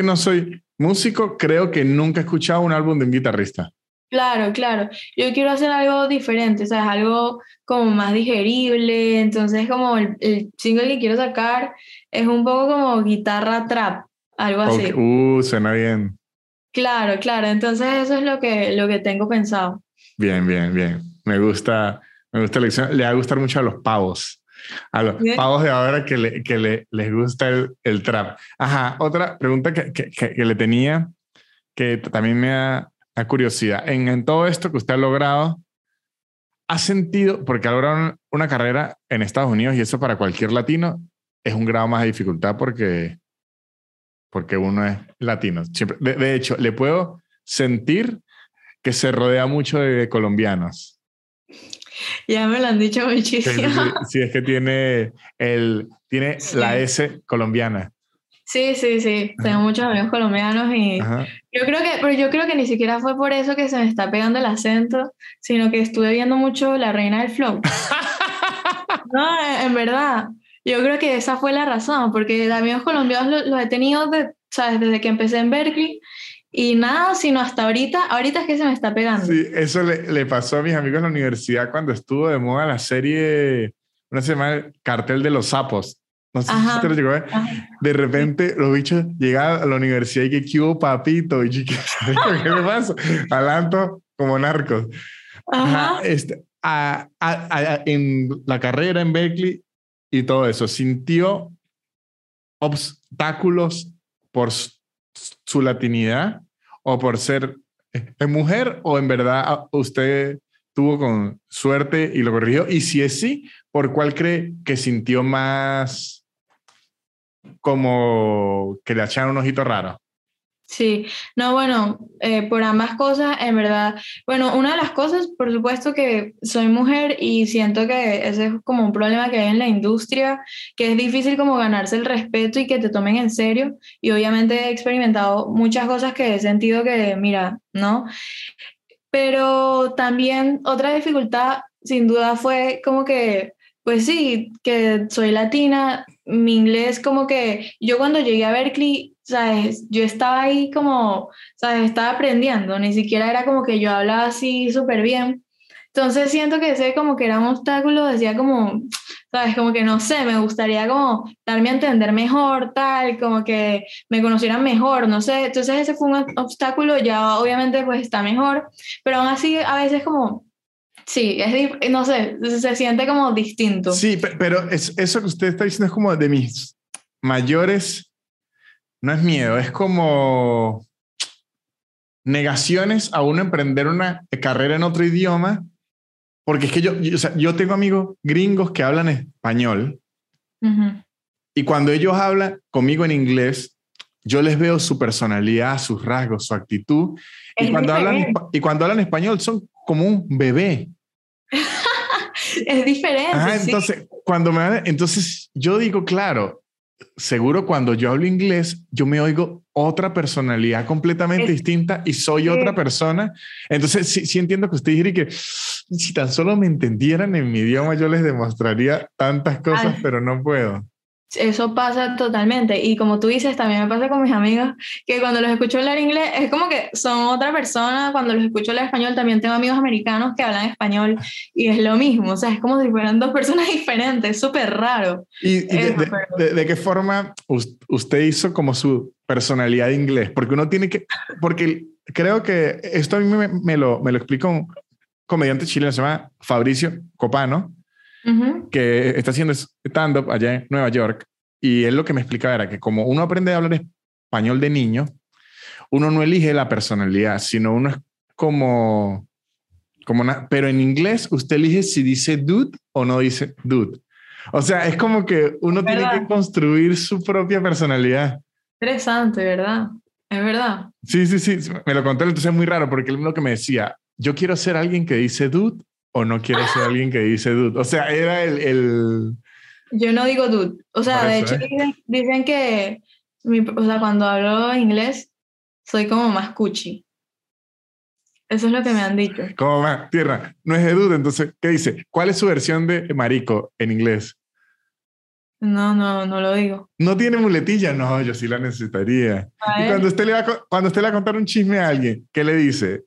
no soy músico, creo que nunca he escuchado un álbum de un guitarrista. Claro, claro. Yo quiero hacer algo diferente, o sea, algo como más digerible. Entonces, como el, el single que quiero sacar es un poco como guitarra trap, algo así. Uh, suena bien. Claro, claro. Entonces, eso es lo que, lo que tengo pensado. Bien, bien, bien. Me gusta, me gusta la lección. Le va a gustar mucho a los pavos. A los pavos de ahora que, le, que le, les gusta el, el, trap. Ajá, otra pregunta que, que, que le tenía, que también me ha, a curiosidad, en, todo esto que usted ha logrado, ¿ha sentido, porque ha logrado una carrera en Estados Unidos y eso para cualquier latino es un grado más de dificultad porque, porque uno es latino. Siempre, de, hecho, le puedo sentir que se rodea mucho de colombianos. Ya me lo han dicho muchísimo. [laughs] Sí, es que tiene, el, tiene la S colombiana. Sí, sí, sí. Tengo muchos amigos colombianos y yo creo que, pero yo creo que ni siquiera fue por eso que se me está pegando el acento, sino que estuve viendo mucho La Reina del Flow. [laughs] no, en verdad. Yo creo que esa fue la razón, porque amigos colombianos los, he tenido de, ¿sabes? desde que empecé en Berkeley y nada, sino hasta ahorita, ahorita es que se me está pegando. Sí, eso le, le pasó a mis amigos en la universidad cuando estuvo de moda la serie, una semana, Cartel de los Sapos. No sé si te lo llegó De repente los bichos llegan a la universidad y que ¿qué hubo papito? Y ¿qué, ¿qué me pasa? Alanto como narcos. Ajá. Este, a, a, en la carrera en Berkeley y todo eso, ¿sintió obstáculos por su latinidad o por ser eh, mujer o en verdad ah, usted tuvo con suerte y lo corrigió? Y si es sí, ¿por cuál cree que sintió más como que le echaron un ojito raro. Sí, no, bueno, eh, por ambas cosas, en verdad, bueno, una de las cosas, por supuesto que soy mujer y siento que ese es como un problema que hay en la industria, que es difícil como ganarse el respeto y que te tomen en serio, y obviamente he experimentado muchas cosas que he sentido que, mira, ¿no? Pero también otra dificultad, sin duda, fue como que pues sí, que soy latina, mi inglés como que yo cuando llegué a Berkeley, ¿sabes? Yo estaba ahí como, ¿sabes? Estaba aprendiendo, ni siquiera era como que yo hablaba así súper bien. Entonces siento que ese como que era un obstáculo, decía como, ¿sabes? Como que no sé, me gustaría como darme a entender mejor, tal, como que me conocieran mejor, no sé. Entonces ese fue un obstáculo, ya obviamente pues está mejor, pero aún así a veces como Sí, es, no sé, se siente como distinto. Sí, pero es, eso que usted está diciendo es como de mis mayores, no es miedo, es como, negaciones a uno emprender una carrera en otro idioma, porque es que yo, yo, o sea, yo tengo amigos gringos que hablan español y cuando ellos hablan conmigo en inglés, yo les veo su personalidad, sus rasgos, su actitud. Y cuando, hablan, diferente. y cuando hablan español son como un bebé. [laughs] Es diferente. Ajá, sí. entonces, cuando me entonces yo digo, claro, seguro cuando yo hablo inglés, yo me oigo otra personalidad completamente Es- distinta y soy sí. otra persona. Entonces, sí, sí entiendo que usted diría que si tan solo me entendieran en mi idioma, yo les demostraría tantas cosas, Ay. pero no puedo. Eso pasa totalmente. Y como tú dices, también me pasa con mis amigos, que cuando los escucho hablar inglés, es como que son otra persona. Cuando los escucho hablar español, también tengo amigos americanos que hablan español y es lo mismo. O sea, es como si fueran dos personas [laughs] diferentes. Súper raro. ¿Y, y de, Eso, de- pero- de- de qué forma us- usted hizo como su personalidad de inglés? Porque uno tiene que, porque creo que esto a mí me, me lo, me lo explica un comediante chileno, se llama Fabricio Copano, Que está haciendo stand-up allá en Nueva York. Y él lo que me explicaba era que como uno aprende a hablar español de niño, uno no elige la personalidad, sino uno es como, como una, pero en inglés usted elige si dice dude o no dice dude. O sea, es como que uno tiene que construir su propia personalidad. Interesante, ¿verdad? Es verdad. Sí, sí, sí, me lo contó, entonces es muy raro porque él lo que me decía, yo quiero ser alguien que dice dude o no quiero ser alguien que dice dude. O sea, era el, el, Yo no digo dude. O sea, de hecho, ¿eh? dicen, dicen que mi- o sea, cuando hablo inglés, soy como más cuchi. Eso es lo que me han dicho. como más tierra, no es de dude, entonces, ¿qué dice? ¿Cuál es su versión de marico en inglés? No, no, no lo digo. No tiene muletilla, no, yo sí la necesitaría. Y cuando usted le va cuando usted le va a contar un chisme a alguien, ¿qué le dice?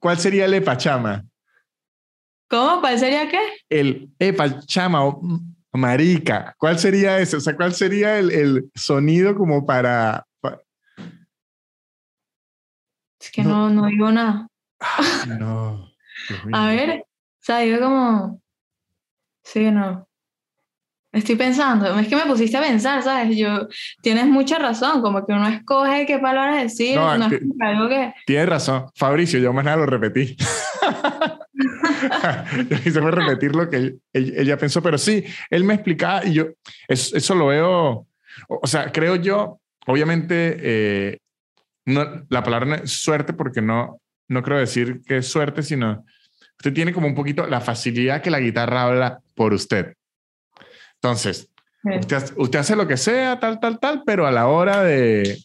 ¿Cuál sería el epachama? ¿Cómo? ¿Cuál sería qué? El epachama o mm, marica. ¿Cuál sería ese? O sea, ¿cuál sería el, el sonido como para... pa- Es que no, no digo nada. No. [laughs] A ver, o sea, digo como... Sí, no. Estoy pensando, es que me pusiste a pensar, ¿sabes? Yo, tienes mucha razón, como que uno escoge qué palabras decir, No, no, es algo que... Tienes razón, Fabricio, yo más nada lo repetí. [laughs] [laughs] yo fue repetir lo que él- él- ella pensó, pero sí, él me explicaba y yo eso, eso lo veo, o, sea, creo yo, obviamente, eh, no, la palabra no es suerte porque no, no creo decir que es suerte, sino usted tiene como un poquito la facilidad que la guitarra habla por usted. Entonces, Usted, hace- usted hace lo que sea, tal, tal, tal, pero a la hora de,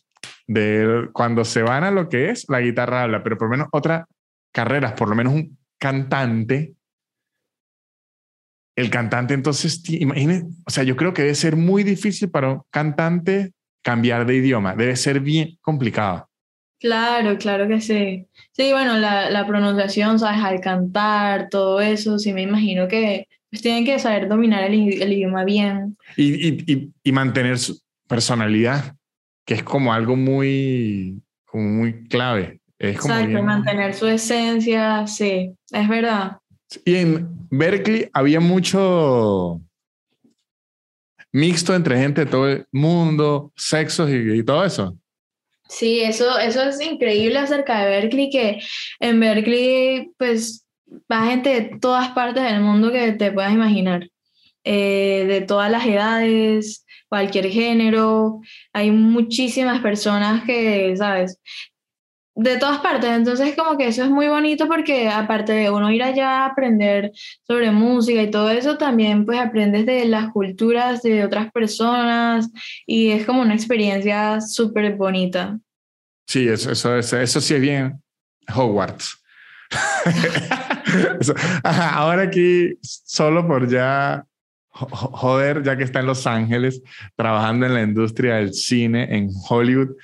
de cuando se van a lo que es, la guitarra habla, pero por lo menos otras carreras, por lo menos un cantante, el cantante entonces, imagine, o sea, yo creo que debe ser muy difícil para un cantante cambiar de idioma, debe ser bien complicado. Claro, claro que sí. Sí, bueno, la, la pronunciación, ¿sabes? Al cantar, todo eso, sí me imagino que pues, tienen que saber dominar el, idioma bien. Y, y, y, y mantener su personalidad, que es como algo muy, como muy clave. Es como Exacto, bien- mantener su esencia, sí, es verdad. Y en Berkeley había mucho mixto entre gente de todo el mundo, sexos y, y todo eso. Sí, eso, eso es increíble acerca de Berkeley, que en Berkeley, pues, va gente de todas partes del mundo que te puedas imaginar, eh, de todas las edades, cualquier género, hay muchísimas personas que, ¿sabes? De todas partes, entonces como que eso es muy bonito porque aparte de uno ir allá a aprender sobre música y todo eso, también pues aprendes de las culturas de otras personas y es como una experiencia súper bonita. Sí, eso, eso, eso, sí es bien Hogwarts. [laughs] Ahora aquí, solo por ya jo- jo- joder, ya que está en Los Ángeles, trabajando en la industria del cine en Hollywood,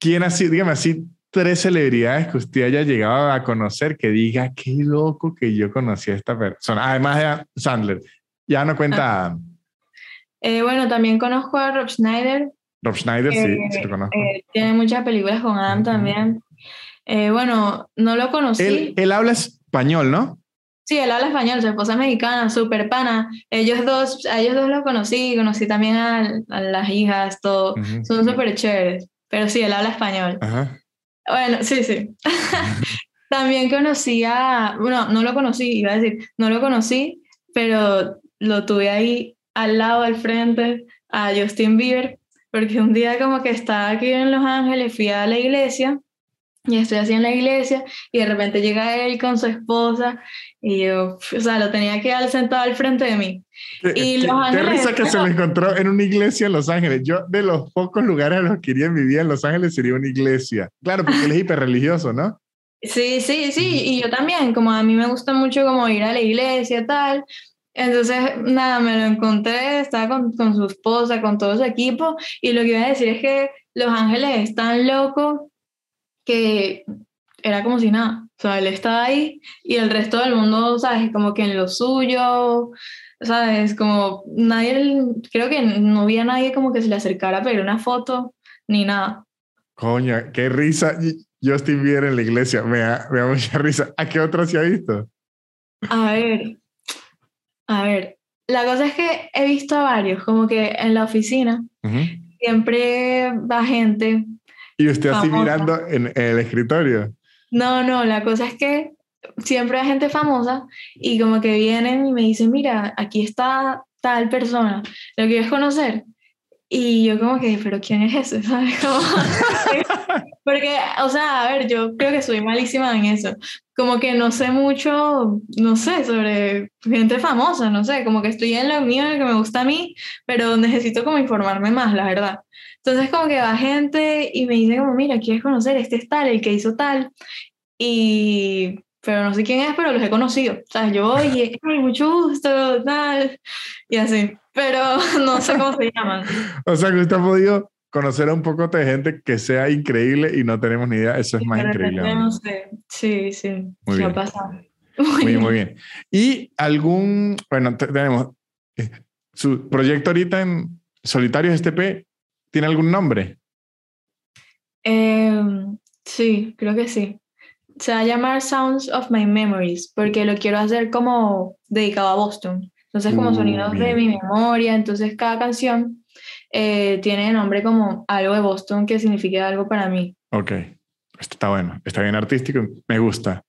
¿quién así, dígame así, tres celebridades que usted haya llegado a conocer que diga, qué loco que yo conocí a esta persona? Además de Sandler, ya no cuenta a Eh, bueno, también conozco a Rob Schneider, Rob Schneider, sí, Eh, sí lo conozco. eh, tiene muchas películas con Adam también. Eh, bueno, no lo conocí. él, él habla español, ¿no? Sí, él habla español, su esposa es mexicana, súper pana. Ellos dos, a ellos dos los conocí, conocí también a, a las hijas, todo. Ujú. Son súper chéveres. Pero sí, él habla español. Ajá. Bueno, sí, sí. [laughs] También conocí a, bueno, no lo conocí, iba a decir, no lo conocí, pero lo tuve ahí al lado, al frente, a Justin Bieber, porque un día como que estaba aquí en Los Ángeles, fui a la iglesia y estoy así en la iglesia y de repente llega él con su esposa y yo, o sea, lo tenía que dar sentado al frente de mí. y Los Ángeles, qué risa que se lo encontró en una iglesia en Los Ángeles. Yo de los pocos lugares a los que iría en mi vida en Los Ángeles sería una iglesia. Claro, porque él es hiperreligioso, ¿no? Sí, sí, sí, y yo también, como a mí me gusta mucho como ir a la iglesia, tal, entonces, nada, me lo encontré, estaba con, con, su esposa, con todo su equipo, y lo que iba a decir es que Los Ángeles es tan loco que era como si nada. O sea, él estaba ahí y el resto del mundo, ¿sabes? Como que en lo suyo, ¿sabes? Como nadie, creo que no había nadie como que se le acercara a pedir una foto, ni nada. Coña, qué risa. Estoy bien en la iglesia, me da, me da mucha risa. ¿A qué otro se ha visto? A ver, a ver, la cosa es que he visto a varios, como que en la oficina siempre va gente ¿Y usted así mirando en, el escritorio? No, no, la cosa es que siempre hay gente famosa y como que vienen y me dicen, mira, aquí está tal persona, ¿lo quieres conocer? Y yo como que, pero ¿quién es ese? [laughs] ¿Sabes? porque, o sea, a ver, yo creo que soy malísima en eso. Como que no sé mucho, no sé, sobre gente famosa, no sé, como que estoy en lo mío, en lo que me gusta a mí, pero necesito como informarme más, la verdad. Entonces como que va gente y me dice como, mira, ¿quieres conocer? Este es tal, el que hizo tal. Y, pero no sé quién es, pero los he conocido. O sea, yo, oye, mucho gusto, tal, y así. Pero [laughs] no sé cómo se llaman. [laughs] o sea, que usted ha podido conocer a un poco de gente que sea increíble y no tenemos ni idea. Eso es más increíble. No sé. Sí, sí. Muy bien. Muy, bien, muy [laughs] bien. Y algún, bueno, tenemos eh, su proyecto ahorita en Solitarios STP ¿Tiene algún nombre? Em, sí, creo que sí. Se va a llamar Sounds of My Memories, porque lo quiero hacer como dedicado a Boston. Entonces, como uh, sonidos de mi memoria. Entonces, cada canción eh, tiene nombre como algo de Boston que signifique algo para mí. Ok, esto está bueno, está bien artístico, me gusta,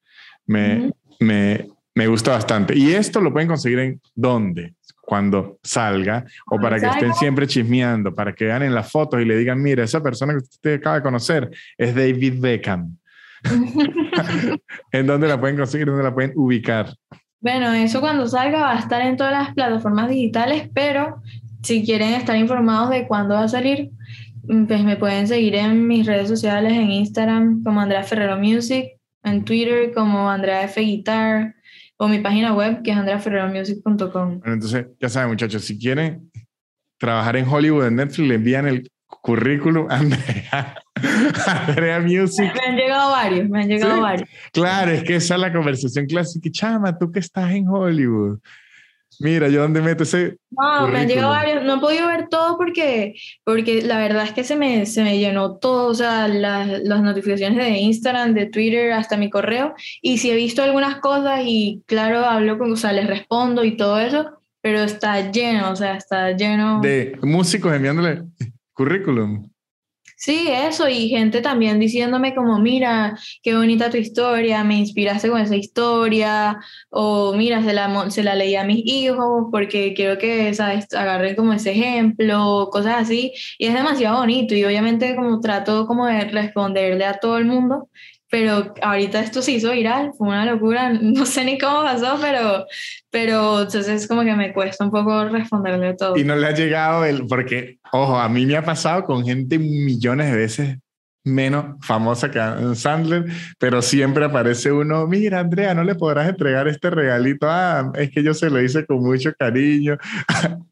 me, me, me gusta bastante. ¿Y esto lo pueden conseguir en dónde? Cuando salga o para que estén siempre chismeando, para que vean en las fotos y le digan, mira, esa persona que usted acaba de conocer es David Beckham. [laughs] [laughs] ¿En dónde la pueden conseguir? ¿Dónde la pueden ubicar? Bueno, eso cuando salga va a estar en todas las plataformas digitales, pero si quieren estar informados de cuándo va a salir, pues me pueden seguir en mis redes sociales, en Instagram como Andrea Ferrero Music, en Twitter como Andrea F Guitar, o mi página web que es andreaferreromusic.com. Bueno, entonces, ya saben, muchachos, si quieren trabajar en Hollywood, en Netflix, le envían el currículum Andrea, [laughs] Andrea Music. Me han llegado varios, me han llegado varios. Claro, es que esa es la conversación clásica. Chama, tú que estás en Hollywood. Mira, yo dónde meto ese. No, me han llegado varios. No he podido ver todo porque, porque la verdad es que se me, se me llenó todo, o sea, las, las notificaciones de Instagram, de Twitter, hasta mi correo. Y sí he visto algunas cosas y, claro, hablo con, o sea, les respondo y todo eso, pero está lleno, o sea, está lleno. De músicos enviándole currículum. Sí, eso, y gente también diciéndome como, mira, qué bonita tu historia, me inspiraste con esa historia, o mira, se la, se la leí a mis hijos porque quiero que, ¿sabes?, agarren como ese ejemplo, cosas así, y es demasiado bonito, y obviamente como trato como de responderle a todo el mundo, pero ahorita esto se hizo viral, fue una locura, [laughs] no sé ni cómo pasó, pero, pero entonces como que me cuesta un poco responderle todo. Y no le ha llegado el, porque, ojo, a mí me ha pasado con gente millones de veces menos famosa que Sandler, pero siempre aparece uno, mira Andrea, no le podrás entregar este regalito, ah, es que yo se lo hice con mucho cariño. [laughs]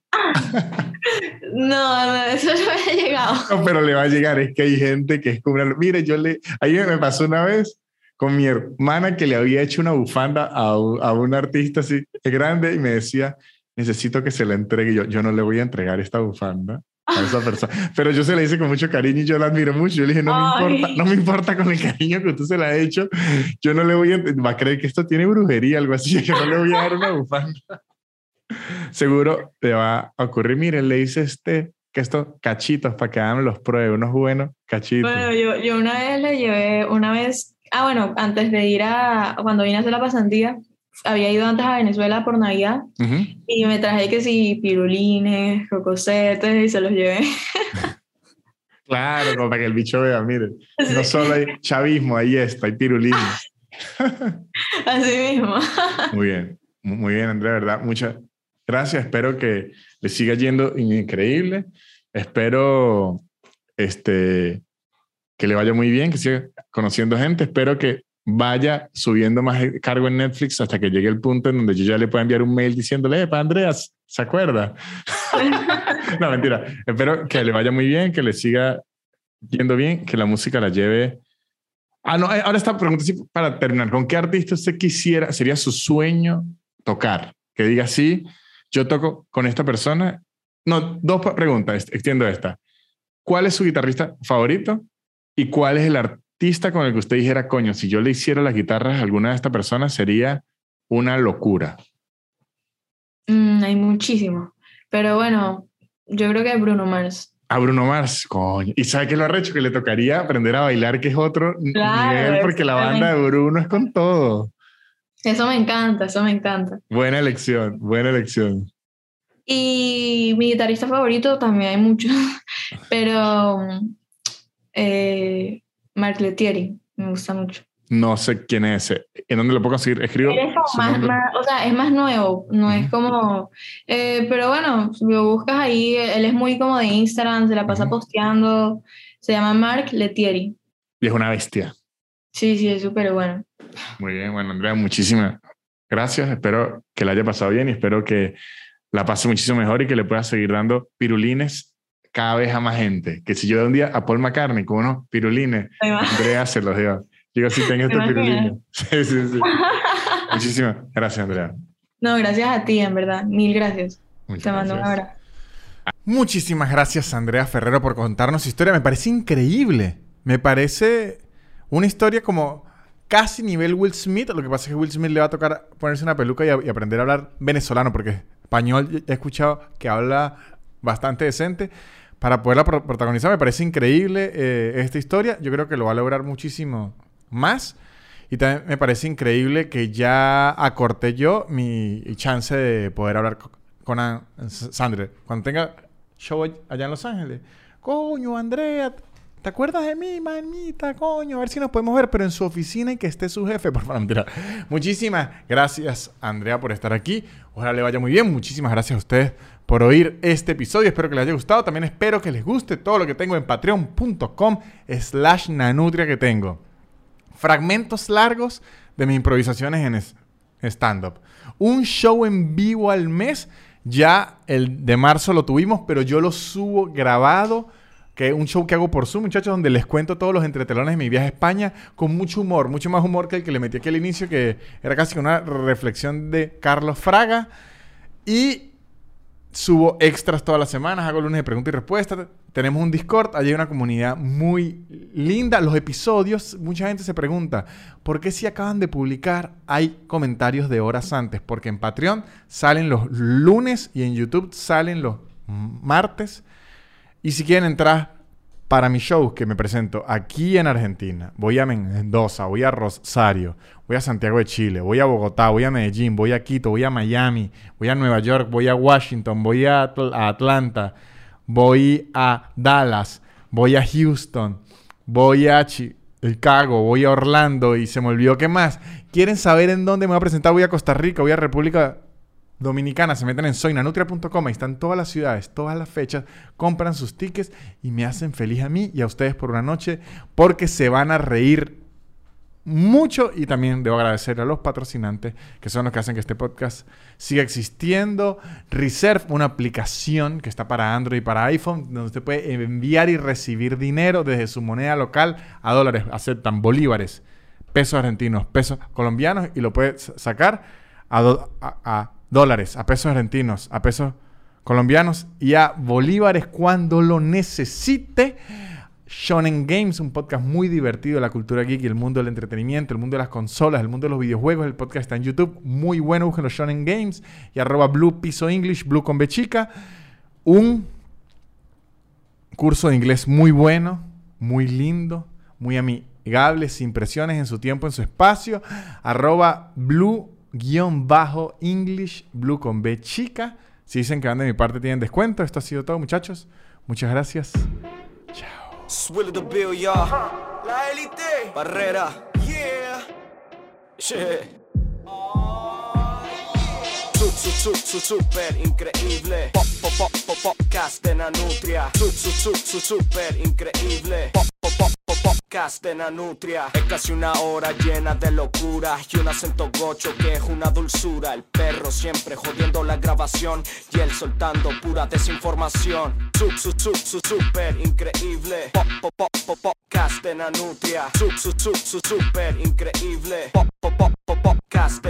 No, no, eso no me ha llegado. No, pero le va a llegar, es que hay gente que es como, mire, yo le, ahí me pasó una vez con mi hermana que le había hecho una bufanda a, a un artista así grande y me decía, necesito que se la entregue. Yo, yo no le voy a entregar esta bufanda a esa persona. Pero yo se la hice con mucho cariño y yo la admiro mucho. Yo le dije, no me importa, no me importa con el cariño que tú se la has hecho. Yo no le voy a, va a creer que esto tiene brujería, algo así. [laughs] Yo no le voy a dar una bufanda. Seguro te va a ocurrir, miren, le hice este que estos cachitos para que hagan los pruebe, unos buenos cachitos. Bueno, yo, yo una vez le llevé, una vez, ah, bueno, antes de ir a, cuando vine a hacer la pasantía, había ido antes a Venezuela por Navidad y me traje que sí, pirulines, cocosetes y se los llevé. claro, como para que el bicho vea, mire, no solo hay chavismo, ahí está, hay pirulines. [laughs] Así mismo. Muy bien, muy bien, Andrea, ¿verdad? Muchas gracias, espero que le siga yendo increíble, espero este, que le vaya muy bien, que siga conociendo gente, espero que vaya subiendo más cargo en Netflix hasta que llegue el punto en donde yo ya le pueda enviar un mail diciéndole, para Andreas, ¿se acuerda? [laughs] no, mentira. Espero que le vaya muy bien, que le siga yendo bien, que la música la lleve. Ah, no, eh, ahora esta pregunta para terminar. ¿Con qué artista usted quisiera, sería su sueño tocar? Que diga, sí, yo toco con esta persona. No, dos preguntas, extiendo esta. ¿Cuál es su guitarrista favorito? ¿Y cuál es el artista? con el que usted dijera, coño, si yo le hiciera las guitarras a alguna de estas personas sería una locura? Mm, hay muchísimo. Pero bueno, yo creo que Bruno Mars. A Bruno Mars, coño. ¿Y sabe qué lo arrecho? Que le tocaría aprender a bailar, que es otro nivel, porque la banda de Bruno es con todo. Eso me encanta, eso me encanta. Buena elección, buena elección. Y mi guitarrista favorito también hay muchos, [laughs] pero eh, Mark Letieri, me gusta mucho. No sé quién es ese. ¿En dónde lo puedo conseguir? Escribo. Es más, o sea, es más nuevo, no es como. Eh, pero bueno, lo buscas ahí, él es muy como de Instagram, se la pasa posteando. Se llama Mark Letieri. Y es una bestia. Sí, sí, es súper bueno. Muy bien, bueno, Andrea, muchísimas gracias. Espero que la haya pasado bien y espero que la pase muchísimo mejor y que le pueda seguir dando pirulines cada vez a más gente. Que si yo de un día a Paul McCartney con unos pirulines, Andrea se los digo. Digo, sí, tengo estos pirulines. Sí, sí, sí. [laughs] Muchísimas gracias, Andrea. No, gracias a ti, en verdad. Mil gracias. Te mando un abrazo. Muchísimas gracias, Andrea Ferrero, por contarnos su historia. Me parece increíble. Me parece una historia como casi nivel Will Smith. Lo que pasa es que Will Smith le va a tocar ponerse una peluca y, aprender a hablar venezolano, porque español he escuchado que habla bastante decente para poderla protagonizar. Me parece increíble eh, esta historia. Yo creo que lo va a lograr muchísimo más. Y también me parece increíble que ya acorté yo mi chance de poder hablar con, Sandra. Cuando tenga show allá en Los Ángeles. Coño, Andrea, ¿te acuerdas de mí, manita? Coño, a ver si nos podemos ver, pero en su oficina y que esté su jefe. [laughs] Por favor, mentira. Muchísimas gracias, Andrea, por estar aquí. Ojalá le vaya muy bien. Muchísimas gracias a ustedes por oír este episodio. Espero que les haya gustado. También espero que les guste todo lo que tengo en patreon.com slash nanutria que tengo. Fragmentos largos de mis improvisaciones en stand-up. Un show en vivo al mes. Ya el de marzo lo tuvimos, pero yo lo subo grabado que es un show que hago por Zoom, muchachos, donde les cuento todos los entretelones de mi viaje a España con mucho humor, mucho más humor que el que le metí aquí al inicio, que era casi una reflexión de Carlos Fraga. Y Subo extras todas las semanas, hago lunes de preguntas y respuestas. Tenemos un Discord, allí hay una comunidad muy linda. Los episodios, mucha gente se pregunta, ¿por qué si acaban de publicar hay comentarios de horas antes? Porque en Patreon salen los lunes y en YouTube salen los martes. Y si quieren entrar para mi show que me presento aquí en Argentina, voy a Mendoza, voy a Rosario, voy a Santiago de Chile, voy a Bogotá, voy a Medellín, voy a Quito, voy a Miami, voy a Nueva York, voy a Washington, voy a, Atlanta, voy a Dallas, voy a Houston, voy a Chicago, voy a Orlando y se me olvidó qué más. ¿Quieren saber en dónde me voy a presentar? Voy a Costa Rica, voy a República Dominicana, se meten en soynanutria.com, ahí están todas las ciudades, todas las fechas, compran sus tickets y me hacen feliz a mí y a ustedes por una noche porque se van a reír mucho y también debo agradecer a los patrocinantes que son los que hacen que este podcast siga existiendo. Reserve, una aplicación que está para Android y para iPhone, donde usted puede enviar y recibir dinero desde su moneda local a dólares. Aceptan bolívares, pesos argentinos, pesos colombianos y lo puede sacar a, a dólares, a pesos argentinos, a pesos colombianos y a bolívares cuando lo necesite. Shonen Games, un podcast muy divertido de la cultura geek y el mundo del entretenimiento, el mundo de las consolas, el mundo de los videojuegos. El podcast está en YouTube, muy bueno, busquen los Shonen Games y arroba Blue Piso English, Blue con B chica. Un curso de inglés muy bueno, muy lindo, muy amigable, sin presiones en su tiempo, en su espacio. Arroba blue-english, blue con B chica. Si dicen que van de mi parte tienen descuento. Esto ha sido todo, muchachos. Muchas gracias. Chao. La élite. Barrera. Yeah. Su, su, super increíble. Pop, pop, pop, pop, podcast de Nanutria. Su, su, su, su, super increíble. Podcast de Nanutria. Es casi una hora llena de locura y un acento gocho que es una dulzura. El perro siempre jodiendo la grabación y él soltando pura desinformación. Su, su, su, su, super increíble. Pop, pop, pop, pop, podcast super increíble. Pop, pop, pop, pop, podcast.